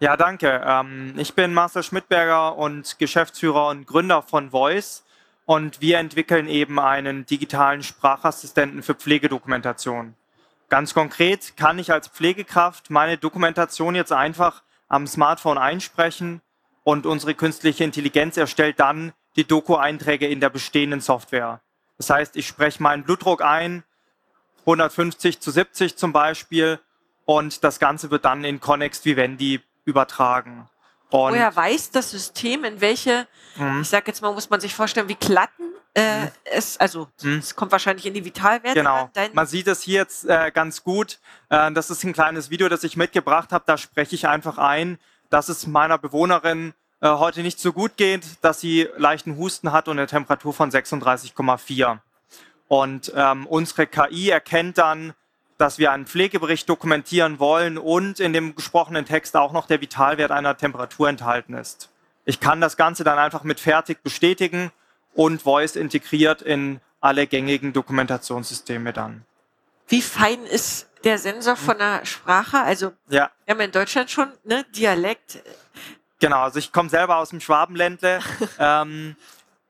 Ja, danke. Ähm, ich bin Marcel Schmidberger und Geschäftsführer und Gründer von Voice. Und wir entwickeln eben einen digitalen Sprachassistenten für Pflegedokumentation. Ganz konkret kann ich als Pflegekraft meine Dokumentation jetzt einfach am Smartphone einsprechen und unsere künstliche Intelligenz erstellt dann die Doku-Einträge in der bestehenden Software. Das heißt, ich spreche meinen Blutdruck ein, 150 zu 70 zum Beispiel, und das Ganze wird dann in Connext Vivendi übertragen. Und Woher weiß das System, in welche, mhm. ich sage jetzt mal, muss man sich vorstellen, wie Klatten äh, mhm. es, also mhm. es kommt wahrscheinlich in die Vitalwerte. Genau, man sieht es hier jetzt äh, ganz gut. Äh, das ist ein kleines Video, das ich mitgebracht habe. Da spreche ich einfach ein, dass es meiner Bewohnerin äh, heute nicht so gut geht, dass sie leichten Husten hat und eine Temperatur von 36,4. Und ähm, unsere KI erkennt dann, dass wir einen Pflegebericht dokumentieren wollen und in dem gesprochenen Text auch noch der Vitalwert einer Temperatur enthalten ist. Ich kann das Ganze dann einfach mit fertig bestätigen und Voice integriert in alle gängigen Dokumentationssysteme dann. Wie fein ist der Sensor von der Sprache? Also ja. wir haben in Deutschland schon ne, Dialekt. Genau, also ich komme selber aus dem Schwabenländle ähm,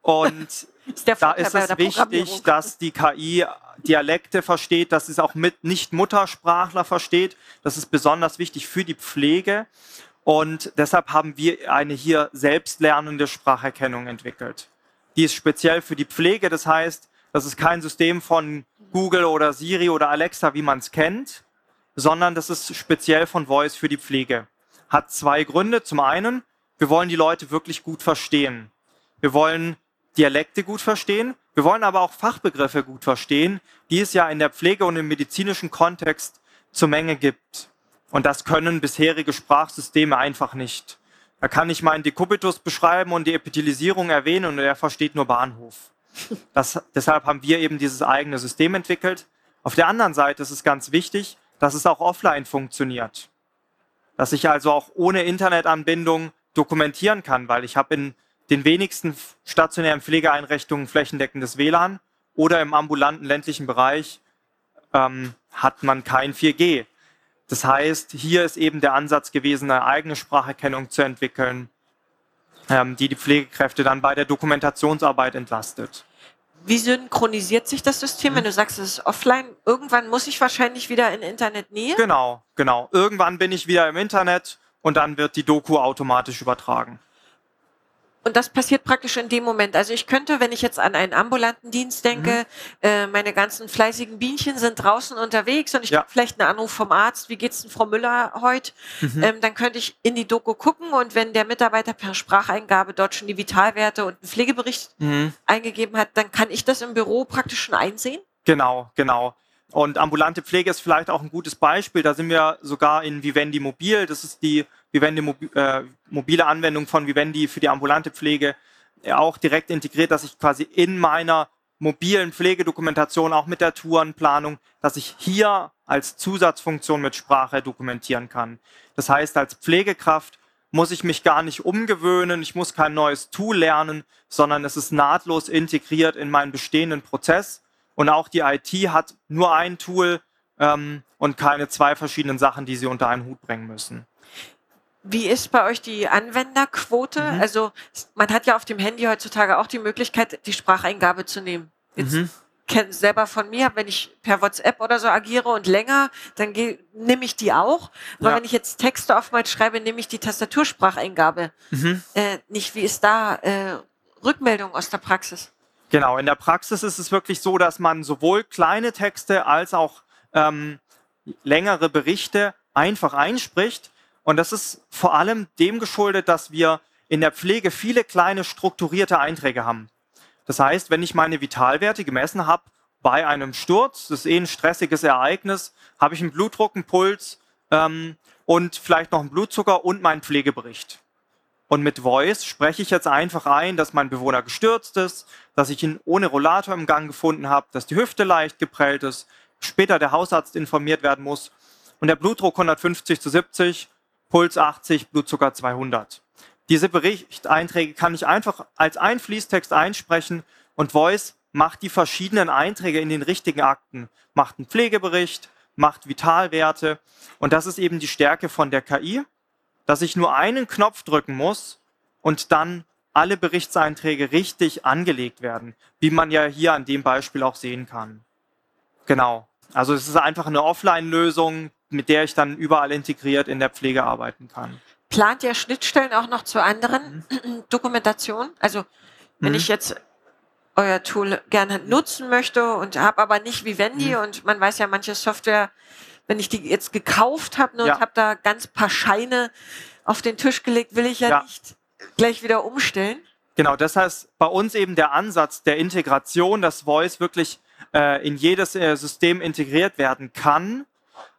und da ist es wichtig, dass die KI Dialekte versteht, dass es auch mit Nicht-Muttersprachler versteht. Das ist besonders wichtig für die Pflege. Und deshalb haben wir eine hier selbstlernende Spracherkennung entwickelt. Die ist speziell für die Pflege. Das heißt, das ist kein System von Google oder Siri oder Alexa, wie man es kennt, sondern das ist speziell von Voice für die Pflege. Hat zwei Gründe. Zum einen, wir wollen die Leute wirklich gut verstehen. Wir wollen Dialekte gut verstehen. Wir wollen aber auch Fachbegriffe gut verstehen, die es ja in der Pflege und im medizinischen Kontext zur Menge gibt. Und das können bisherige Sprachsysteme einfach nicht. Da kann ich meinen Dekubitus beschreiben und die Epithelisierung erwähnen und er versteht nur Bahnhof. Das, deshalb haben wir eben dieses eigene System entwickelt. Auf der anderen Seite ist es ganz wichtig, dass es auch offline funktioniert. Dass ich also auch ohne Internetanbindung dokumentieren kann, weil ich habe in den wenigsten stationären Pflegeeinrichtungen flächendeckendes WLAN oder im ambulanten ländlichen Bereich ähm, hat man kein 4G. Das heißt, hier ist eben der Ansatz gewesen, eine eigene Spracherkennung zu entwickeln, ähm, die die Pflegekräfte dann bei der Dokumentationsarbeit entlastet. Wie synchronisiert sich das System, wenn du sagst, es ist offline? Irgendwann muss ich wahrscheinlich wieder in Internetnähe? Genau, genau. Irgendwann bin ich wieder im Internet und dann wird die Doku automatisch übertragen. Und das passiert praktisch in dem Moment. Also ich könnte, wenn ich jetzt an einen ambulanten Dienst denke, mhm. äh, meine ganzen fleißigen Bienchen sind draußen unterwegs und ich ja. habe vielleicht einen Anruf vom Arzt, wie geht's denn Frau Müller heute? Mhm. Ähm, dann könnte ich in die Doku gucken und wenn der Mitarbeiter per Spracheingabe dort schon die Vitalwerte und einen Pflegebericht mhm. eingegeben hat, dann kann ich das im Büro praktisch schon einsehen? Genau, genau. Und ambulante Pflege ist vielleicht auch ein gutes Beispiel. Da sind wir sogar in Vivendi Mobil. Das ist die Vivendi äh, mobile Anwendung von Vivendi für die ambulante Pflege äh, auch direkt integriert, dass ich quasi in meiner mobilen Pflegedokumentation, auch mit der Tourenplanung, dass ich hier als Zusatzfunktion mit Sprache dokumentieren kann. Das heißt, als Pflegekraft muss ich mich gar nicht umgewöhnen, ich muss kein neues Tool lernen, sondern es ist nahtlos integriert in meinen bestehenden Prozess und auch die IT hat nur ein Tool ähm, und keine zwei verschiedenen Sachen, die sie unter einen Hut bringen müssen. Wie ist bei euch die Anwenderquote? Mhm. Also man hat ja auf dem Handy heutzutage auch die Möglichkeit, die Spracheingabe zu nehmen. Jetzt mhm. kenne selber von mir, wenn ich per WhatsApp oder so agiere und länger, dann nehme ich die auch. Aber ja. wenn ich jetzt Texte oftmals schreibe, nehme ich die Tastaturspracheingabe. Mhm. Äh, nicht, wie ist da äh, Rückmeldungen aus der Praxis? Genau, in der Praxis ist es wirklich so, dass man sowohl kleine Texte als auch ähm, längere Berichte einfach einspricht. Und das ist vor allem dem geschuldet, dass wir in der Pflege viele kleine strukturierte Einträge haben. Das heißt, wenn ich meine Vitalwerte gemessen habe bei einem Sturz, das ist eh ein stressiges Ereignis, habe ich einen Blutdruck, einen Puls ähm, und vielleicht noch einen Blutzucker und meinen Pflegebericht. Und mit Voice spreche ich jetzt einfach ein, dass mein Bewohner gestürzt ist, dass ich ihn ohne Rollator im Gang gefunden habe, dass die Hüfte leicht geprellt ist, später der Hausarzt informiert werden muss. Und der Blutdruck 150 zu 70, Puls 80, Blutzucker 200. Diese Berichtseinträge kann ich einfach als ein Fließtext einsprechen und Voice macht die verschiedenen Einträge in den richtigen Akten, macht einen Pflegebericht, macht Vitalwerte. Und das ist eben die Stärke von der KI dass ich nur einen Knopf drücken muss und dann alle Berichtseinträge richtig angelegt werden, wie man ja hier an dem Beispiel auch sehen kann. Genau. Also es ist einfach eine Offline-Lösung, mit der ich dann überall integriert in der Pflege arbeiten kann. Plant ihr Schnittstellen auch noch zu anderen mhm. Dokumentationen? Also wenn mhm. ich jetzt euer Tool gerne nutzen möchte und habe aber nicht wie Wendy mhm. und man weiß ja, manche Software wenn ich die jetzt gekauft habe ne, ja. und habe da ganz paar Scheine auf den Tisch gelegt, will ich ja, ja, nicht gleich wieder umstellen. Genau, das heißt bei uns eben der Ansatz der Integration, dass Voice wirklich äh, in jedes äh, System integriert werden kann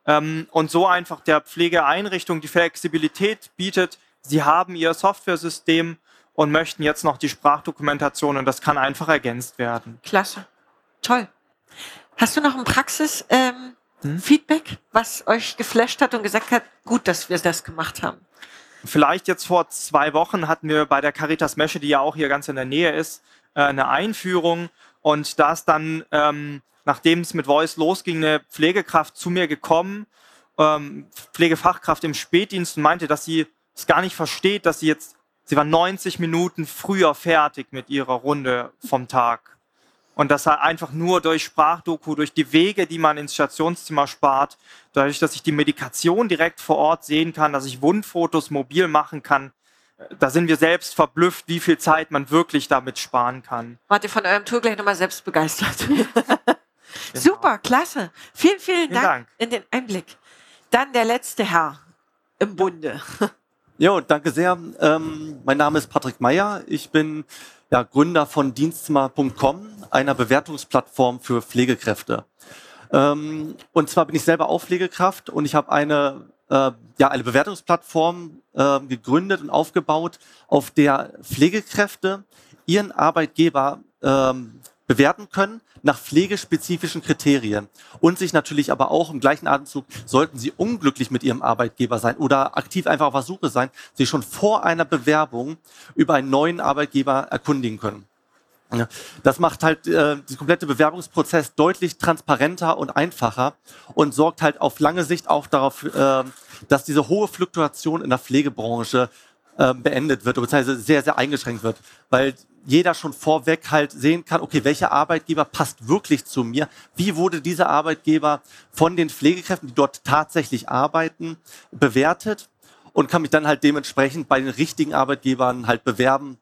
ähm, und so einfach der Pflegeeinrichtung die Flexibilität bietet. Sie haben ihr Softwaresystem und möchten jetzt noch die Sprachdokumentation und das kann einfach ergänzt werden. Klasse, toll. Hast du noch ein Praxis? Ähm hm? Feedback, was euch geflasht hat und gesagt hat, gut, dass wir das gemacht haben? Vielleicht jetzt vor zwei Wochen hatten wir bei der Caritas Mesche, die ja auch hier ganz in der Nähe ist, äh, eine Einführung und da ist dann, ähm, nachdem es mit Voice losging, eine Pflegekraft zu mir gekommen, ähm, Pflegefachkraft im Spätdienst und meinte, dass sie es gar nicht versteht, dass sie jetzt, sie war 90 Minuten früher fertig mit ihrer Runde vom Tag. Und das einfach nur durch Sprachdoku, durch die Wege, die man ins Stationszimmer spart, dadurch, dass ich die Medikation direkt vor Ort sehen kann, dass ich Wundfotos mobil machen kann, da sind wir selbst verblüfft, wie viel Zeit man wirklich damit sparen kann. Wart ihr von eurem Tour gleich nochmal selbst begeistert? genau. Super, klasse. Vielen, vielen, vielen Dank, Dank, in den Einblick. Dann der letzte Herr im Bunde. Jo, danke sehr. Ähm, mein Name ist Patrick Meyer. Ich bin ja, Gründer von Dienstzimmer.com, einer Bewertungsplattform für Pflegekräfte. Ähm, und zwar bin ich selber auch Pflegekraft und ich habe eine, äh, ja, eine Bewertungsplattform äh, gegründet und aufgebaut, auf der Pflegekräfte ihren Arbeitgeber ähm, bewerten können nach pflegespezifischen Kriterien und sich natürlich aber auch im gleichen Atemzug, sollten sie unglücklich mit ihrem Arbeitgeber sein oder aktiv einfach auf der Suche sein, sich schon vor einer Bewerbung über einen neuen Arbeitgeber erkundigen können. Das macht halt äh, den komplette Bewerbungsprozess deutlich transparenter und einfacher und sorgt halt auf lange Sicht auch darauf, äh, dass diese hohe Fluktuation in der Pflegebranche äh, beendet wird, beziehungsweise sehr, sehr eingeschränkt wird. Weil jeder schon vorweg halt sehen kann, okay, welcher Arbeitgeber passt wirklich zu mir? Wie wurde dieser Arbeitgeber von den Pflegekräften, die dort tatsächlich arbeiten, bewertet? Und kann mich dann halt dementsprechend bei den richtigen Arbeitgebern halt bewerben.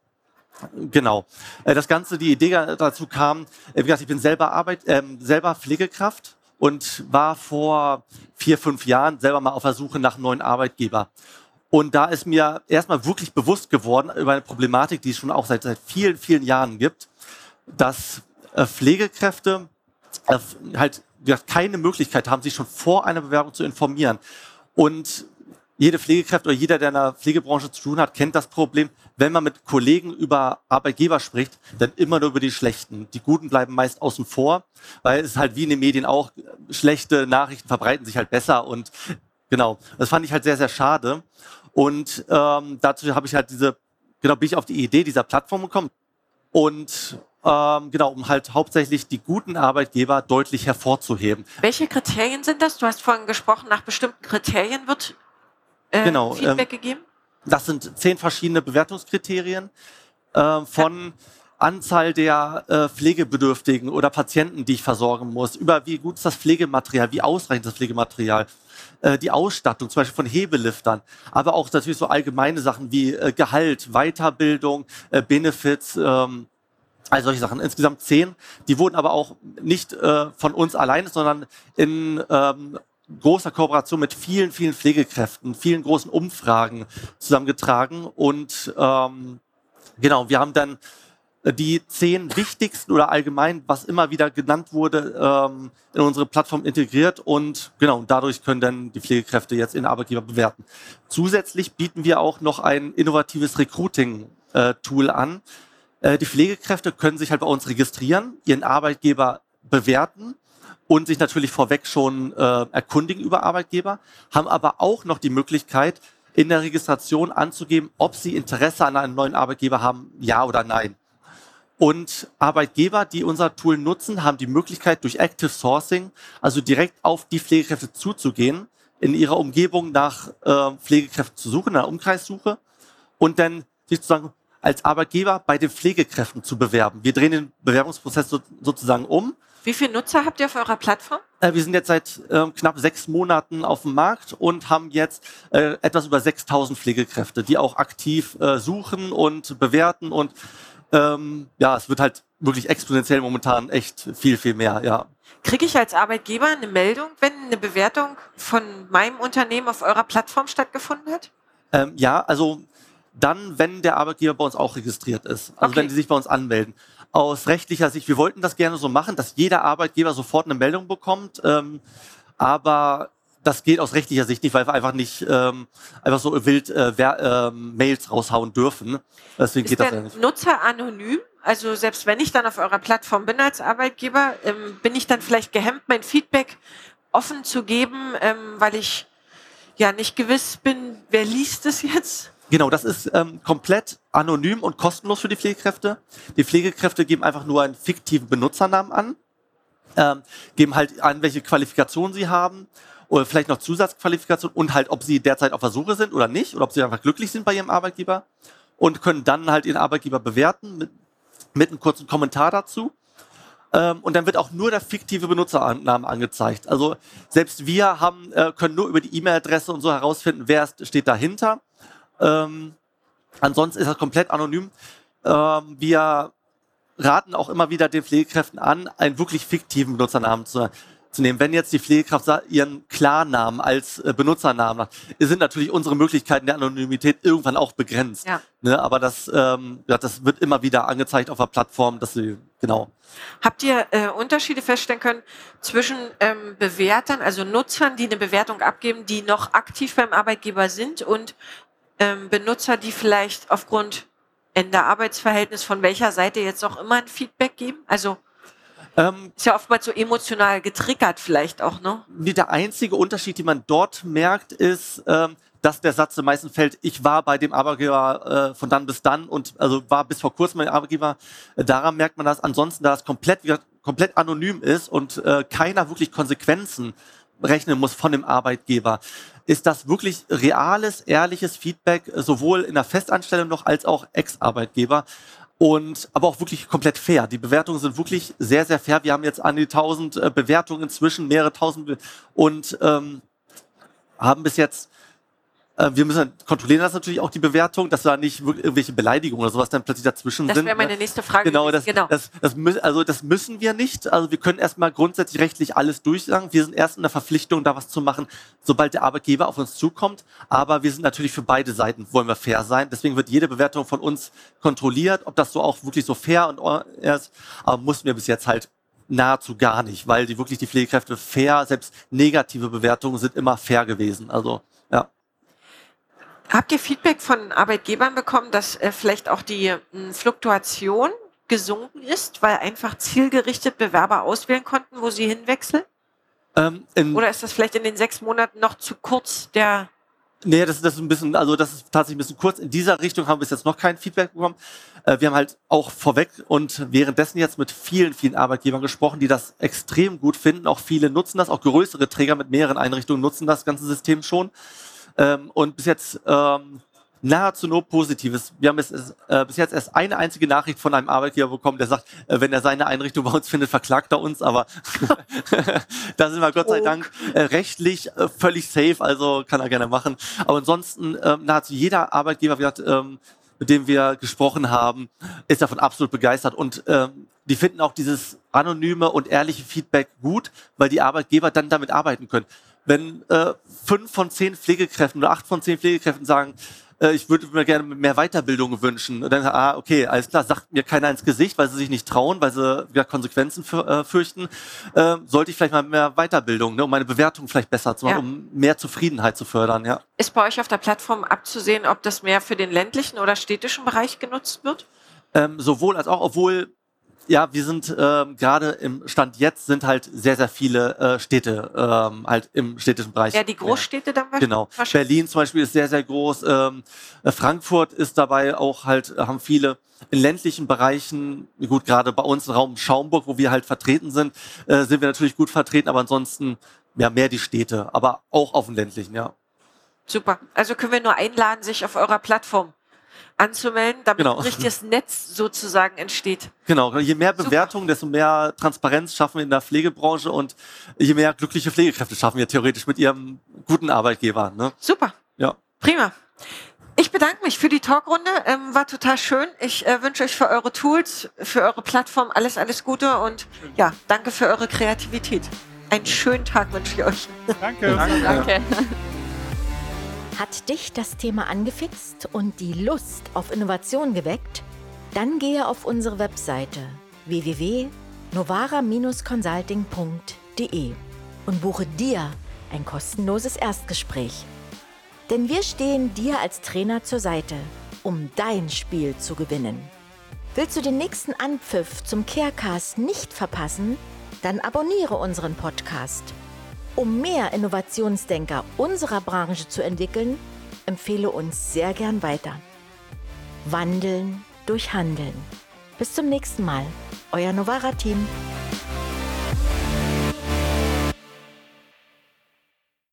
Genau. Äh, das Ganze, die Idee dazu kam, äh, wie gesagt, ich bin selber Arbeit, äh, selber Pflegekraft und war vor vier, fünf Jahren selber mal auf der Suche nach neuen Arbeitgeber. Und da ist mir erstmal wirklich bewusst geworden über eine Problematik, die es schon auch seit, seit vielen, vielen Jahren gibt, dass äh, Pflegekräfte äh, halt keine Möglichkeit haben, sich schon vor einer Bewerbung zu informieren. Und jede Pflegekraft oder jeder, der in der Pflegebranche zu tun hat, kennt das Problem, wenn man mit Kollegen über Arbeitgeber spricht, dann immer nur über die schlechten. Die guten bleiben meist außen vor, weil es halt wie in den Medien auch, schlechte Nachrichten verbreiten sich halt besser und genau, das fand ich halt sehr, sehr schade. Und ähm, dazu habe ich halt diese, genau, bin ich auf die Idee dieser Plattform gekommen. Und ähm, genau, um halt hauptsächlich die guten Arbeitgeber deutlich hervorzuheben. Welche Kriterien sind das? Du hast vorhin gesprochen, nach bestimmten Kriterien wird äh, genau, Feedback ähm, gegeben? Das sind zehn verschiedene Bewertungskriterien äh, von Anzahl der äh, Pflegebedürftigen oder Patienten, die ich versorgen muss, über wie gut ist das Pflegematerial, wie ausreichend das Pflegematerial, äh, die Ausstattung, zum Beispiel von Hebeliftern, aber auch natürlich so allgemeine Sachen wie äh, Gehalt, Weiterbildung, äh, Benefits, ähm, all solche Sachen. Insgesamt zehn. Die wurden aber auch nicht von uns alleine, sondern in ähm, großer Kooperation mit vielen, vielen Pflegekräften, vielen großen Umfragen zusammengetragen. Und ähm, genau, wir haben dann die zehn wichtigsten oder allgemein, was immer wieder genannt wurde, ähm, in unsere Plattform integriert und genau, dadurch können dann die Pflegekräfte jetzt ihren Arbeitgeber bewerten. Zusätzlich bieten wir auch noch ein innovatives Recruiting-Tool äh, an. Äh, die Pflegekräfte können sich halt bei uns registrieren, ihren Arbeitgeber bewerten und sich natürlich vorweg schon äh, erkundigen über Arbeitgeber, haben aber auch noch die Möglichkeit, in der Registration anzugeben, ob sie Interesse an einem neuen Arbeitgeber haben, ja oder nein. Und Arbeitgeber, die unser Tool nutzen, haben die Möglichkeit, durch Active Sourcing, also direkt auf die Pflegekräfte zuzugehen, in ihrer Umgebung nach äh, Pflegekräften zu suchen, einer Umkreissuche und dann sich sozusagen als Arbeitgeber bei den Pflegekräften zu bewerben. Wir drehen den Bewerbungsprozess so, sozusagen um. Wie viele Nutzer habt ihr auf eurer Plattform? Äh, wir sind jetzt seit äh, knapp sechs Monaten auf dem Markt und haben jetzt äh, etwas über 6000 Pflegekräfte, die auch aktiv äh, suchen und bewerten und ähm, ja, es wird halt wirklich exponentiell momentan echt viel, viel mehr, ja. Kriege ich als Arbeitgeber eine Meldung, wenn eine Bewertung von meinem Unternehmen auf eurer Plattform stattgefunden hat? Ähm, ja, also dann, wenn der Arbeitgeber bei uns auch registriert ist. Also okay. wenn die sich bei uns anmelden. Aus rechtlicher Sicht, wir wollten das gerne so machen, dass jeder Arbeitgeber sofort eine Meldung bekommt. Ähm, aber das geht aus rechtlicher Sicht nicht, weil wir einfach nicht ähm, einfach so wild äh, wer, ähm, Mails raushauen dürfen. Deswegen ist geht das ja nicht. Nutzer anonym? Also selbst wenn ich dann auf eurer Plattform bin als Arbeitgeber, ähm, bin ich dann vielleicht gehemmt, mein Feedback offen zu geben, ähm, weil ich ja nicht gewiss bin, wer liest es jetzt? Genau, das ist ähm, komplett anonym und kostenlos für die Pflegekräfte. Die Pflegekräfte geben einfach nur einen fiktiven Benutzernamen an, ähm, geben halt an, welche Qualifikation sie haben oder vielleicht noch Zusatzqualifikation und halt, ob sie derzeit auf der Suche sind oder nicht oder ob sie einfach glücklich sind bei ihrem Arbeitgeber und können dann halt ihren Arbeitgeber bewerten mit, mit einem kurzen Kommentar dazu. Ähm, und dann wird auch nur der fiktive Benutzername angezeigt. Also selbst wir haben, äh, können nur über die E-Mail-Adresse und so herausfinden, wer steht dahinter. Ähm, ansonsten ist das komplett anonym. Ähm, wir raten auch immer wieder den Pflegekräften an, einen wirklich fiktiven Benutzernamen zu zu nehmen. Wenn jetzt die Pflegekraft ihren Klarnamen als äh, Benutzernamen hat, sind natürlich unsere Möglichkeiten der Anonymität irgendwann auch begrenzt. Ja. Ne, aber das, ähm, ja, das wird immer wieder angezeigt auf der Plattform, dass sie, genau. Habt ihr äh, Unterschiede feststellen können zwischen ähm, Bewertern, also Nutzern, die eine Bewertung abgeben, die noch aktiv beim Arbeitgeber sind und ähm, Benutzer, die vielleicht aufgrund Ende Arbeitsverhältnis von welcher Seite jetzt auch immer ein Feedback geben? Also ähm, ist ja oftmals so emotional getriggert vielleicht auch, ne? Der einzige Unterschied, den man dort merkt, ist, ähm, dass der Satz meisten fällt, ich war bei dem Arbeitgeber äh, von dann bis dann und also war bis vor kurzem mein Arbeitgeber. Äh, daran merkt man das. Ansonsten, da es komplett, komplett anonym ist und äh, keiner wirklich Konsequenzen rechnen muss von dem Arbeitgeber, ist das wirklich reales, ehrliches Feedback, sowohl in der Festanstellung noch als auch Ex-Arbeitgeber und aber auch wirklich komplett fair. Die Bewertungen sind wirklich sehr, sehr fair. Wir haben jetzt an die 1000 äh, Bewertungen inzwischen, mehrere tausend und ähm, haben bis jetzt wir müssen kontrollieren das natürlich auch die Bewertung, dass da nicht irgendwelche Beleidigungen oder sowas dann plötzlich dazwischen das sind. Das wäre meine ne? nächste Frage. Genau, das, genau. Das, das, also das müssen wir nicht. Also wir können erstmal grundsätzlich rechtlich alles durchsagen. Wir sind erst in der Verpflichtung, da was zu machen, sobald der Arbeitgeber auf uns zukommt. Aber wir sind natürlich für beide Seiten, wollen wir fair sein. Deswegen wird jede Bewertung von uns kontrolliert, ob das so auch wirklich so fair und ist. Aber mussten wir bis jetzt halt nahezu gar nicht, weil die wirklich die Pflegekräfte fair, selbst negative Bewertungen sind immer fair gewesen. Also. Habt ihr Feedback von Arbeitgebern bekommen, dass äh, vielleicht auch die äh, Fluktuation gesunken ist, weil einfach zielgerichtet Bewerber auswählen konnten, wo sie hinwechseln? Ähm, Oder ist das vielleicht in den sechs Monaten noch zu kurz der Nee, das, das ist ein bisschen, also das ist tatsächlich ein bisschen kurz. In dieser Richtung haben wir bis jetzt noch kein Feedback bekommen. Äh, wir haben halt auch vorweg und währenddessen jetzt mit vielen, vielen Arbeitgebern gesprochen, die das extrem gut finden. Auch viele nutzen das, auch größere Träger mit mehreren Einrichtungen nutzen das ganze System schon. Ähm, und bis jetzt ähm, nahezu nur Positives. Wir haben bis, äh, bis jetzt erst eine einzige Nachricht von einem Arbeitgeber bekommen, der sagt, äh, wenn er seine Einrichtung bei uns findet, verklagt er uns. Aber da sind wir Gott sei Dank äh, rechtlich äh, völlig safe, also kann er gerne machen. Aber ansonsten ähm, nahezu jeder Arbeitgeber, wie gesagt, ähm, mit dem wir gesprochen haben, ist davon absolut begeistert und ähm, die finden auch dieses anonyme und ehrliche Feedback gut, weil die Arbeitgeber dann damit arbeiten können. Wenn äh, fünf von zehn Pflegekräften oder acht von zehn Pflegekräften sagen, äh, ich würde mir gerne mehr Weiterbildung wünschen. Und dann, ah, okay, alles klar, sagt mir keiner ins Gesicht, weil sie sich nicht trauen, weil sie ja, Konsequenzen für, äh, fürchten. Äh, sollte ich vielleicht mal mehr Weiterbildung, ne, um meine Bewertung vielleicht besser zu machen, ja. um mehr Zufriedenheit zu fördern, ja. Ist bei euch auf der Plattform abzusehen, ob das mehr für den ländlichen oder städtischen Bereich genutzt wird? Ähm, sowohl als auch, obwohl ja, wir sind ähm, gerade im Stand jetzt sind halt sehr, sehr viele äh, Städte ähm, halt im städtischen Bereich. Ja, die Großstädte dann Genau. Berlin zum Beispiel ist sehr, sehr groß. Ähm, äh, Frankfurt ist dabei auch halt, haben viele in ländlichen Bereichen, gut, gerade bei uns im Raum Schaumburg, wo wir halt vertreten sind, äh, sind wir natürlich gut vertreten, aber ansonsten ja mehr die Städte, aber auch auf dem ländlichen, ja. Super. Also können wir nur einladen, sich auf eurer Plattform anzumelden, damit genau. ein richtiges Netz sozusagen entsteht. Genau, je mehr Bewertungen, desto mehr Transparenz schaffen wir in der Pflegebranche und je mehr glückliche Pflegekräfte schaffen wir theoretisch mit ihrem guten Arbeitgeber. Ne? Super. Ja. Prima. Ich bedanke mich für die Talkrunde, ähm, war total schön. Ich äh, wünsche euch für eure Tools, für eure Plattform alles, alles Gute und ja, danke für eure Kreativität. Einen schönen Tag wünsche ich euch. Danke. danke. danke. Hat dich das Thema angefixt und die Lust auf Innovation geweckt? Dann gehe auf unsere Webseite www.novara-consulting.de und buche dir ein kostenloses Erstgespräch. Denn wir stehen dir als Trainer zur Seite, um dein Spiel zu gewinnen. Willst du den nächsten Anpfiff zum Carecast nicht verpassen? Dann abonniere unseren Podcast um mehr Innovationsdenker unserer Branche zu entwickeln, empfehle uns sehr gern weiter. Wandeln durch Handeln. Bis zum nächsten Mal, euer Novara-Team.